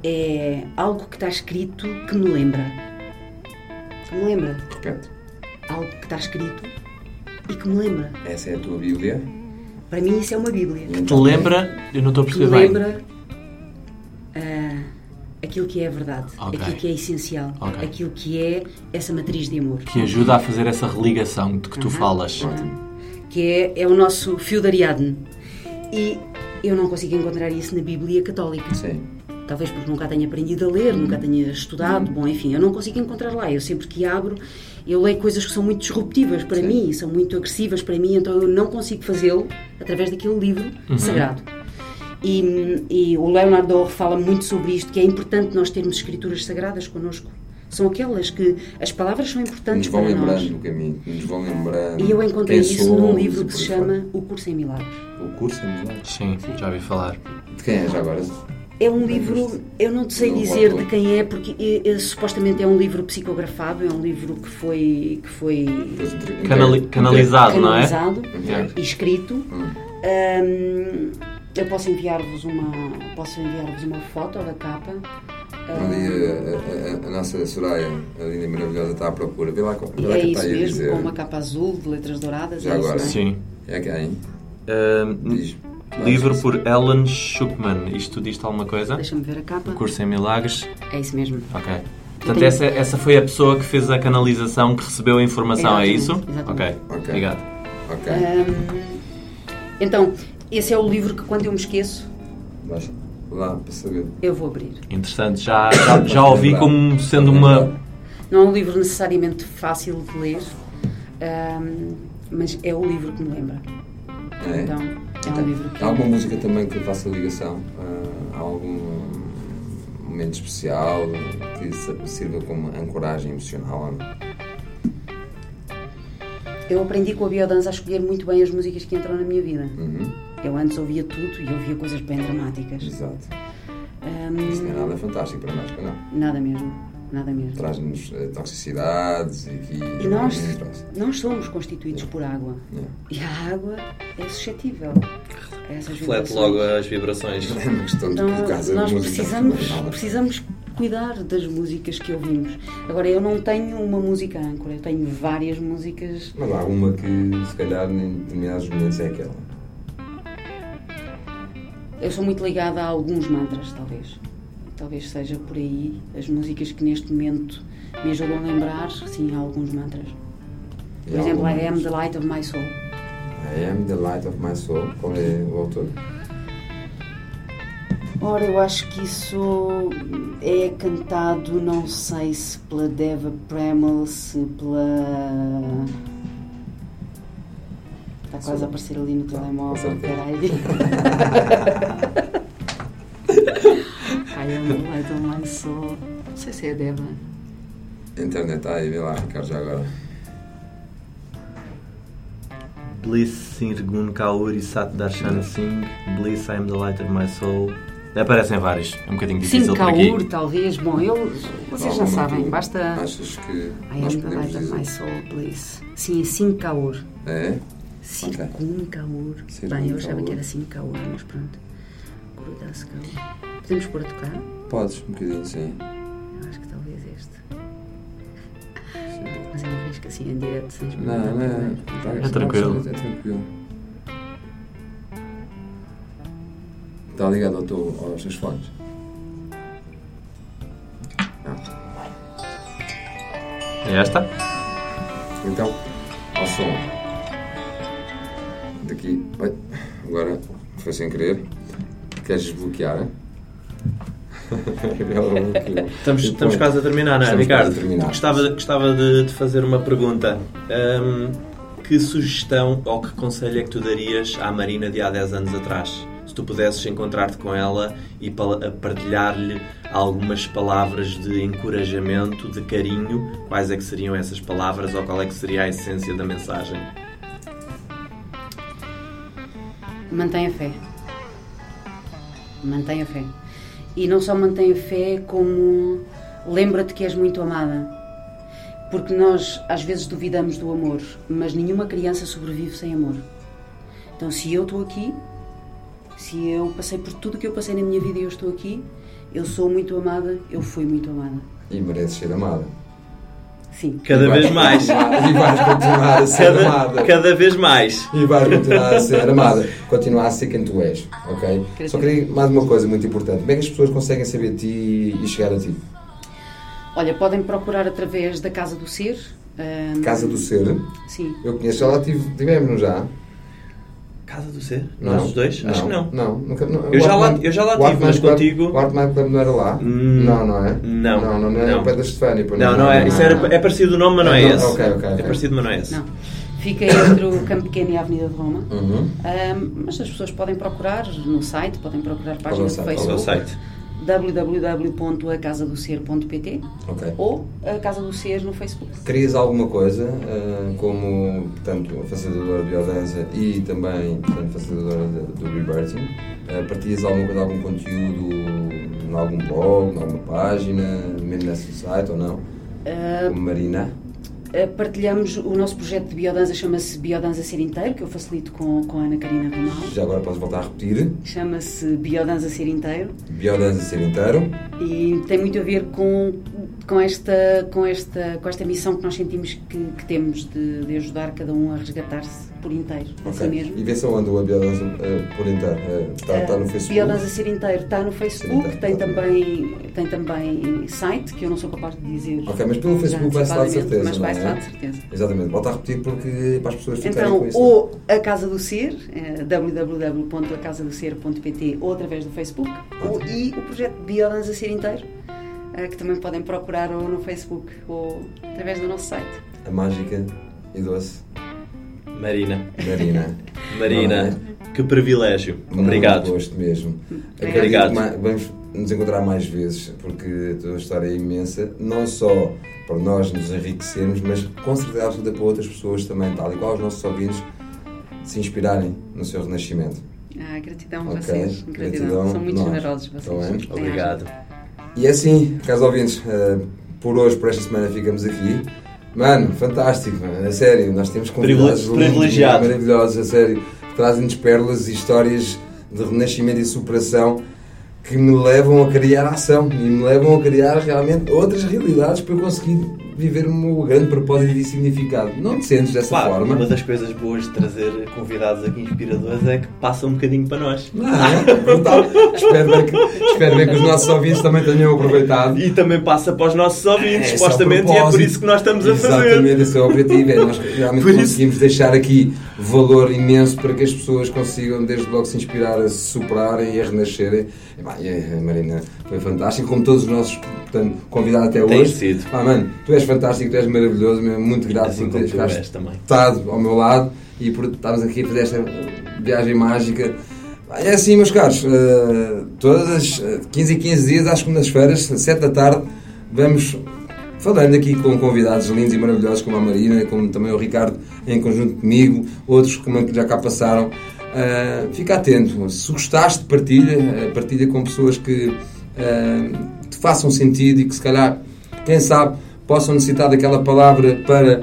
é algo que está escrito que me lembra. Que me lembra. Repete, Algo que está escrito e que me lembra. essa é a tua Bíblia. Para mim isso é uma Bíblia. e Te então- lembra? Eu não estou a que perceber bem. lembra ah, aquilo que é a verdade, Ok. aquilo que é essencial, Ok. aquilo que é essa matriz de amor. Que ajuda a fazer essa religação de que tu Uhum. falas. Que é, é o nosso fio de Ariadne. E eu não consigo encontrar isso na Bíblia Católica. Sim. Talvez porque nunca tenha aprendido a ler, nunca tenha estudado, bom, enfim, eu não consigo encontrar lá. Eu sempre que abro, eu leio coisas que são muito disruptivas para Sim. mim, são muito agressivas para mim, então eu não consigo fazê-lo através daquele livro sagrado. E, e o Leonardo fala muito sobre isto, que é importante nós termos escrituras sagradas connosco. São aquelas que as palavras são importantes Nos vão para nós. lembrando do caminho, nos vão lembrando. E eu encontrei isso num somos livro e que se fora. chama O Curso em Milagres. O curso é milagres. Sim, já ouvi falar. De quem é já agora? É um livro, eu não te sei dizer de quem é, porque é, é, supostamente é um livro psicografado, é um livro que foi, que foi Canali- entre- canalizado, não é? canalizado Yeah. e escrito. Hum. Hum, eu posso enviar-vos uma, posso enviar-vos uma foto da capa. Um dia a, a- a nossa Soraya, a linda e maravilhosa, está à procura. Vê lá, vê lá é que isso está aí a mesmo, dizer. com uma capa azul de letras douradas. Já é isso, agora. não é? Sim. É quem? Diz. livro por Ellen Schuckman. Isto diz-te alguma coisa? Deixa-me ver a capa. Curso em Milagres. É isso mesmo. Ok. Portanto, tenho- essa, essa foi a pessoa que fez a canalização, que recebeu a informação, é Exatamente, isso? exatamente. Ok. Ok. Obrigado. Ok. Hum, então, esse é o livro que quando eu me esqueço, Vais lá para saber. eu vou abrir. Interessante. Já, já, já ouvi Lembrar. como sendo uma. Não é um livro necessariamente fácil de ler, hum, mas é o livro que me lembra. É? Então, é um livro que. Há alguma música também que faça ligação? Ah, Há algum momento especial que sirva como ancoragem emocional? não? Eu aprendi com a biodança a escolher muito bem as músicas que entram na minha vida. Uhum. Eu antes ouvia tudo e ouvia coisas bem dramáticas. Exato. Hum, Isso não é nada fantástico para nós, não. nada mesmo, nada mesmo. Traz-nos eh, toxicidades e, E nós, e nós somos constituídos por água. Yeah. E a água é suscetível a essas Reflete vibrações. logo as vibrações. É Então, nós precisamos, precisamos cuidar das músicas que ouvimos. Agora, eu não tenho uma música âncora, eu tenho várias músicas. Mas há uma que, se calhar, em determinados momentos é aquela. Eu sou muito ligada a alguns mantras, talvez. Talvez seja por aí as músicas que neste momento me ajudam a lembrar, sim, há alguns mantras. E Por exemplo, algumas- I am the light of my soul. I am the light of my soul. Qual é o autor? Ora, eu acho que isso é cantado, não sei se pela Deva Premal, se pela. Está quase a aparecer ali no telemóvel, peraí. Ai, eu não leito mais só. Não sei se é a Deva. A internet está aí, vê lá, Ricardo, já agora. Bliss Sirgun Kauri Sat Darshan Singh, Bliss I am the light of my soul. Aparecem vários, é um bocadinho difícil Sim, por aqui. Kaur, talvez. Bom, eu, vocês já sabem, tu basta. Achas que I am the light of my soul, please. Sim, Sim Kaur. É? Circun Kaur. Circun Bem, eu achava que era Sim Kaur, mas pronto. Gurudas Kaur. Podemos pôr a tocar? Podes, um bocadinho, sim. Eu acho que talvez este. Mas é um risco assim em direto, sem Não, não é. É tranquilo. É tranquilo. Está ligado ao teu, aos teus fones? Não. É esta? Então, ao som. Daqui. Oi, agora foi sem querer. Queres desbloquear? bloqueou. Estamos, estamos quase a terminar, não é, Ricardo? terminar. Gostava, gostava de, de fazer uma pergunta. Ahm, que sugestão ou que conselho é que tu darias à Marina de há 10 anos atrás? Se tu pudesses encontrar-te com ela e partilhar-lhe algumas palavras de encorajamento, de carinho, quais é que seriam essas palavras ou qual é que seria a essência da mensagem? Mantenha fé. Mantenha fé. E não só mantenha fé, como lembra-te que és muito amada. Porque nós às vezes duvidamos do amor, mas nenhuma criança sobrevive sem amor. Então, se eu estou aqui, se eu passei por tudo que eu passei na minha vida e eu estou aqui, eu sou muito amada, eu fui muito amada. E mereces ser amada. Sim. Cada E vez mais. continuar- E vais continuar a ser Cada, amada. cada vez mais. E vais continuar a ser amada. Continuar a ser quem tu és, ok? Quer Só queria mais uma coisa muito importante. Como é que as pessoas conseguem saber de ti e chegar a ti? Olha, podem procurar através da Casa do Ser. ahm, Casa do Ser. Sim. Eu conheço, já lá tive, tivemos já. Casa do Ser? Nós os dois? Acho que não. Não, nunca, não. Eu já lá- eu já lá o tive, Artman mas contigo- O Artman Club não era lá? Hum, não, não é? não, Não, não, não é não. o pé da Estefânia. pô, Não, não é. Isso era, é parecido o nome, mas não é É, esse. ok, ok, É parecido, mas não é esse. Não. Fica entre o Campo Pequeno e a Avenida de Roma. Uhum. Ahm, mas as pessoas podem procurar no site, podem procurar Qual página o do site? Qual é o Facebook site? www.acasadocer.pt Ok. ou a Casa do Ser no Facebook. Querias alguma coisa, ah, como, portanto, facilitadora de biodança e também, portanto, facilitadora do Rebirthing, uh, partilhas alguma coisa, algum conteúdo em algum blog, em alguma página, mesmo nesse site ou não? Ah, Como Marina? Ah, partilhamos o nosso projeto de biodança, chama-se Biodança Ser Inteiro, que eu facilito com, com a Ana Karina Ramal. Já agora posso voltar a repetir. Chama-se Biodança Ser Inteiro Biodança ser inteiro. e tem muito a ver com, com, esta, com, esta, com esta missão que nós sentimos que, que temos de, de ajudar cada um a resgatar-se por inteiro, a si Ok. mesmo. E vê se onde a biodança uh, por inteiro. Está Uh, no Facebook. Biodança Ser Inteiro está no Facebook, Inteiro, tem também, tem também site, que eu não sou capaz de dizer. Ok, mas pelo Facebook vai-se lá de certeza, Mas vai-se é? lá de certeza. Exatamente. Volta a repetir porque para as pessoas ficarem Então, com isso. ou a Casa do Ser, eh, www.acasadocer.pt ou através do Facebook, ou, e o projeto Biodança Ser Inteiro, eh, que também podem procurar ou no Facebook ou através do nosso site. A mágica e doce Marina. Marina. Marina, Não que privilégio. Muito Obrigado. gosto mesmo. Obrigado. Acredito vamos nos encontrar mais vezes, porque a tua história é imensa, não só para nós nos enriquecermos, mas com certeza absoluta para outras pessoas também, tal e qual os nossos ouvintes, se inspirarem no seu renascimento. Ah, gratidão a Ok, vocês. Gratidão. gratidão, São muito nós. generosos vocês. Tá bem? Bem-ajam. Obrigado. E é assim, caros ouvintes, eh, por hoje, por esta semana, ficamos aqui. Mano, fantástico, mano, a sério, nós temos convidados Privile- privilegiado. lindos, maravilhosos, a sério, trazem-nos pérolas e histórias de renascimento e superação que me levam a criar ação e me levam a criar realmente outras realidades para eu conseguir viver o meu grande propósito e significado. Não te sentes dessa Claro, forma? uma das coisas boas de trazer convidados aqui inspiradores é que passa um bocadinho para nós. Não, é brutal. espero, bem que, espero bem que os nossos ouvintes também tenham aproveitado. E também passa para os nossos ouvintes, é o supostamente, e é por isso que nós estamos a fazer. Exatamente, esse é o objetivo. É nós realmente Por isso- conseguimos deixar aqui valor imenso para que as pessoas consigam, desde logo, se inspirar a se superarem e a renascerem. E, e a Marina foi fantástica, como todos os nossos portanto, convidados até Tem hoje. sido. Pá, mano, tu és fantástico, tu és maravilhoso, muito grato Assim por teres és estado ao meu lado e por estarmos aqui a fazer esta viagem mágica. É assim, meus caros, eh, todas as eh, 15 e 15 dias, às segundas-feiras, às 7 da tarde, vamos falando aqui com convidados lindos e maravilhosos, como a Marina, como também o Ricardo, em conjunto comigo, outros que já cá passaram. Eh, fica atento, se gostaste, partilha, eh, partilha com pessoas que eh, te façam sentido e que se calhar, quem sabe, possam necessitar daquela palavra para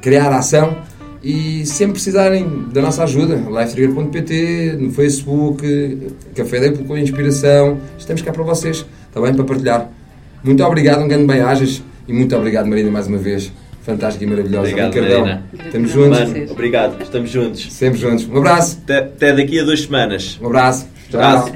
criar ação e sempre precisarem da nossa ajuda, lifetrigger.pt, no Facebook, Café da com Inspiração, estamos cá para vocês, está bem? Para partilhar. Muito obrigado, um grande bem-ajas e muito obrigado, Marina, mais uma vez. Fantástica e maravilhosa. Obrigado, Ricardão. Marina. Estamos juntos, Mano, obrigado, estamos juntos. sempre juntos. Um abraço, Até, até daqui a duas semanas. um abraço. Tchau. Abraço.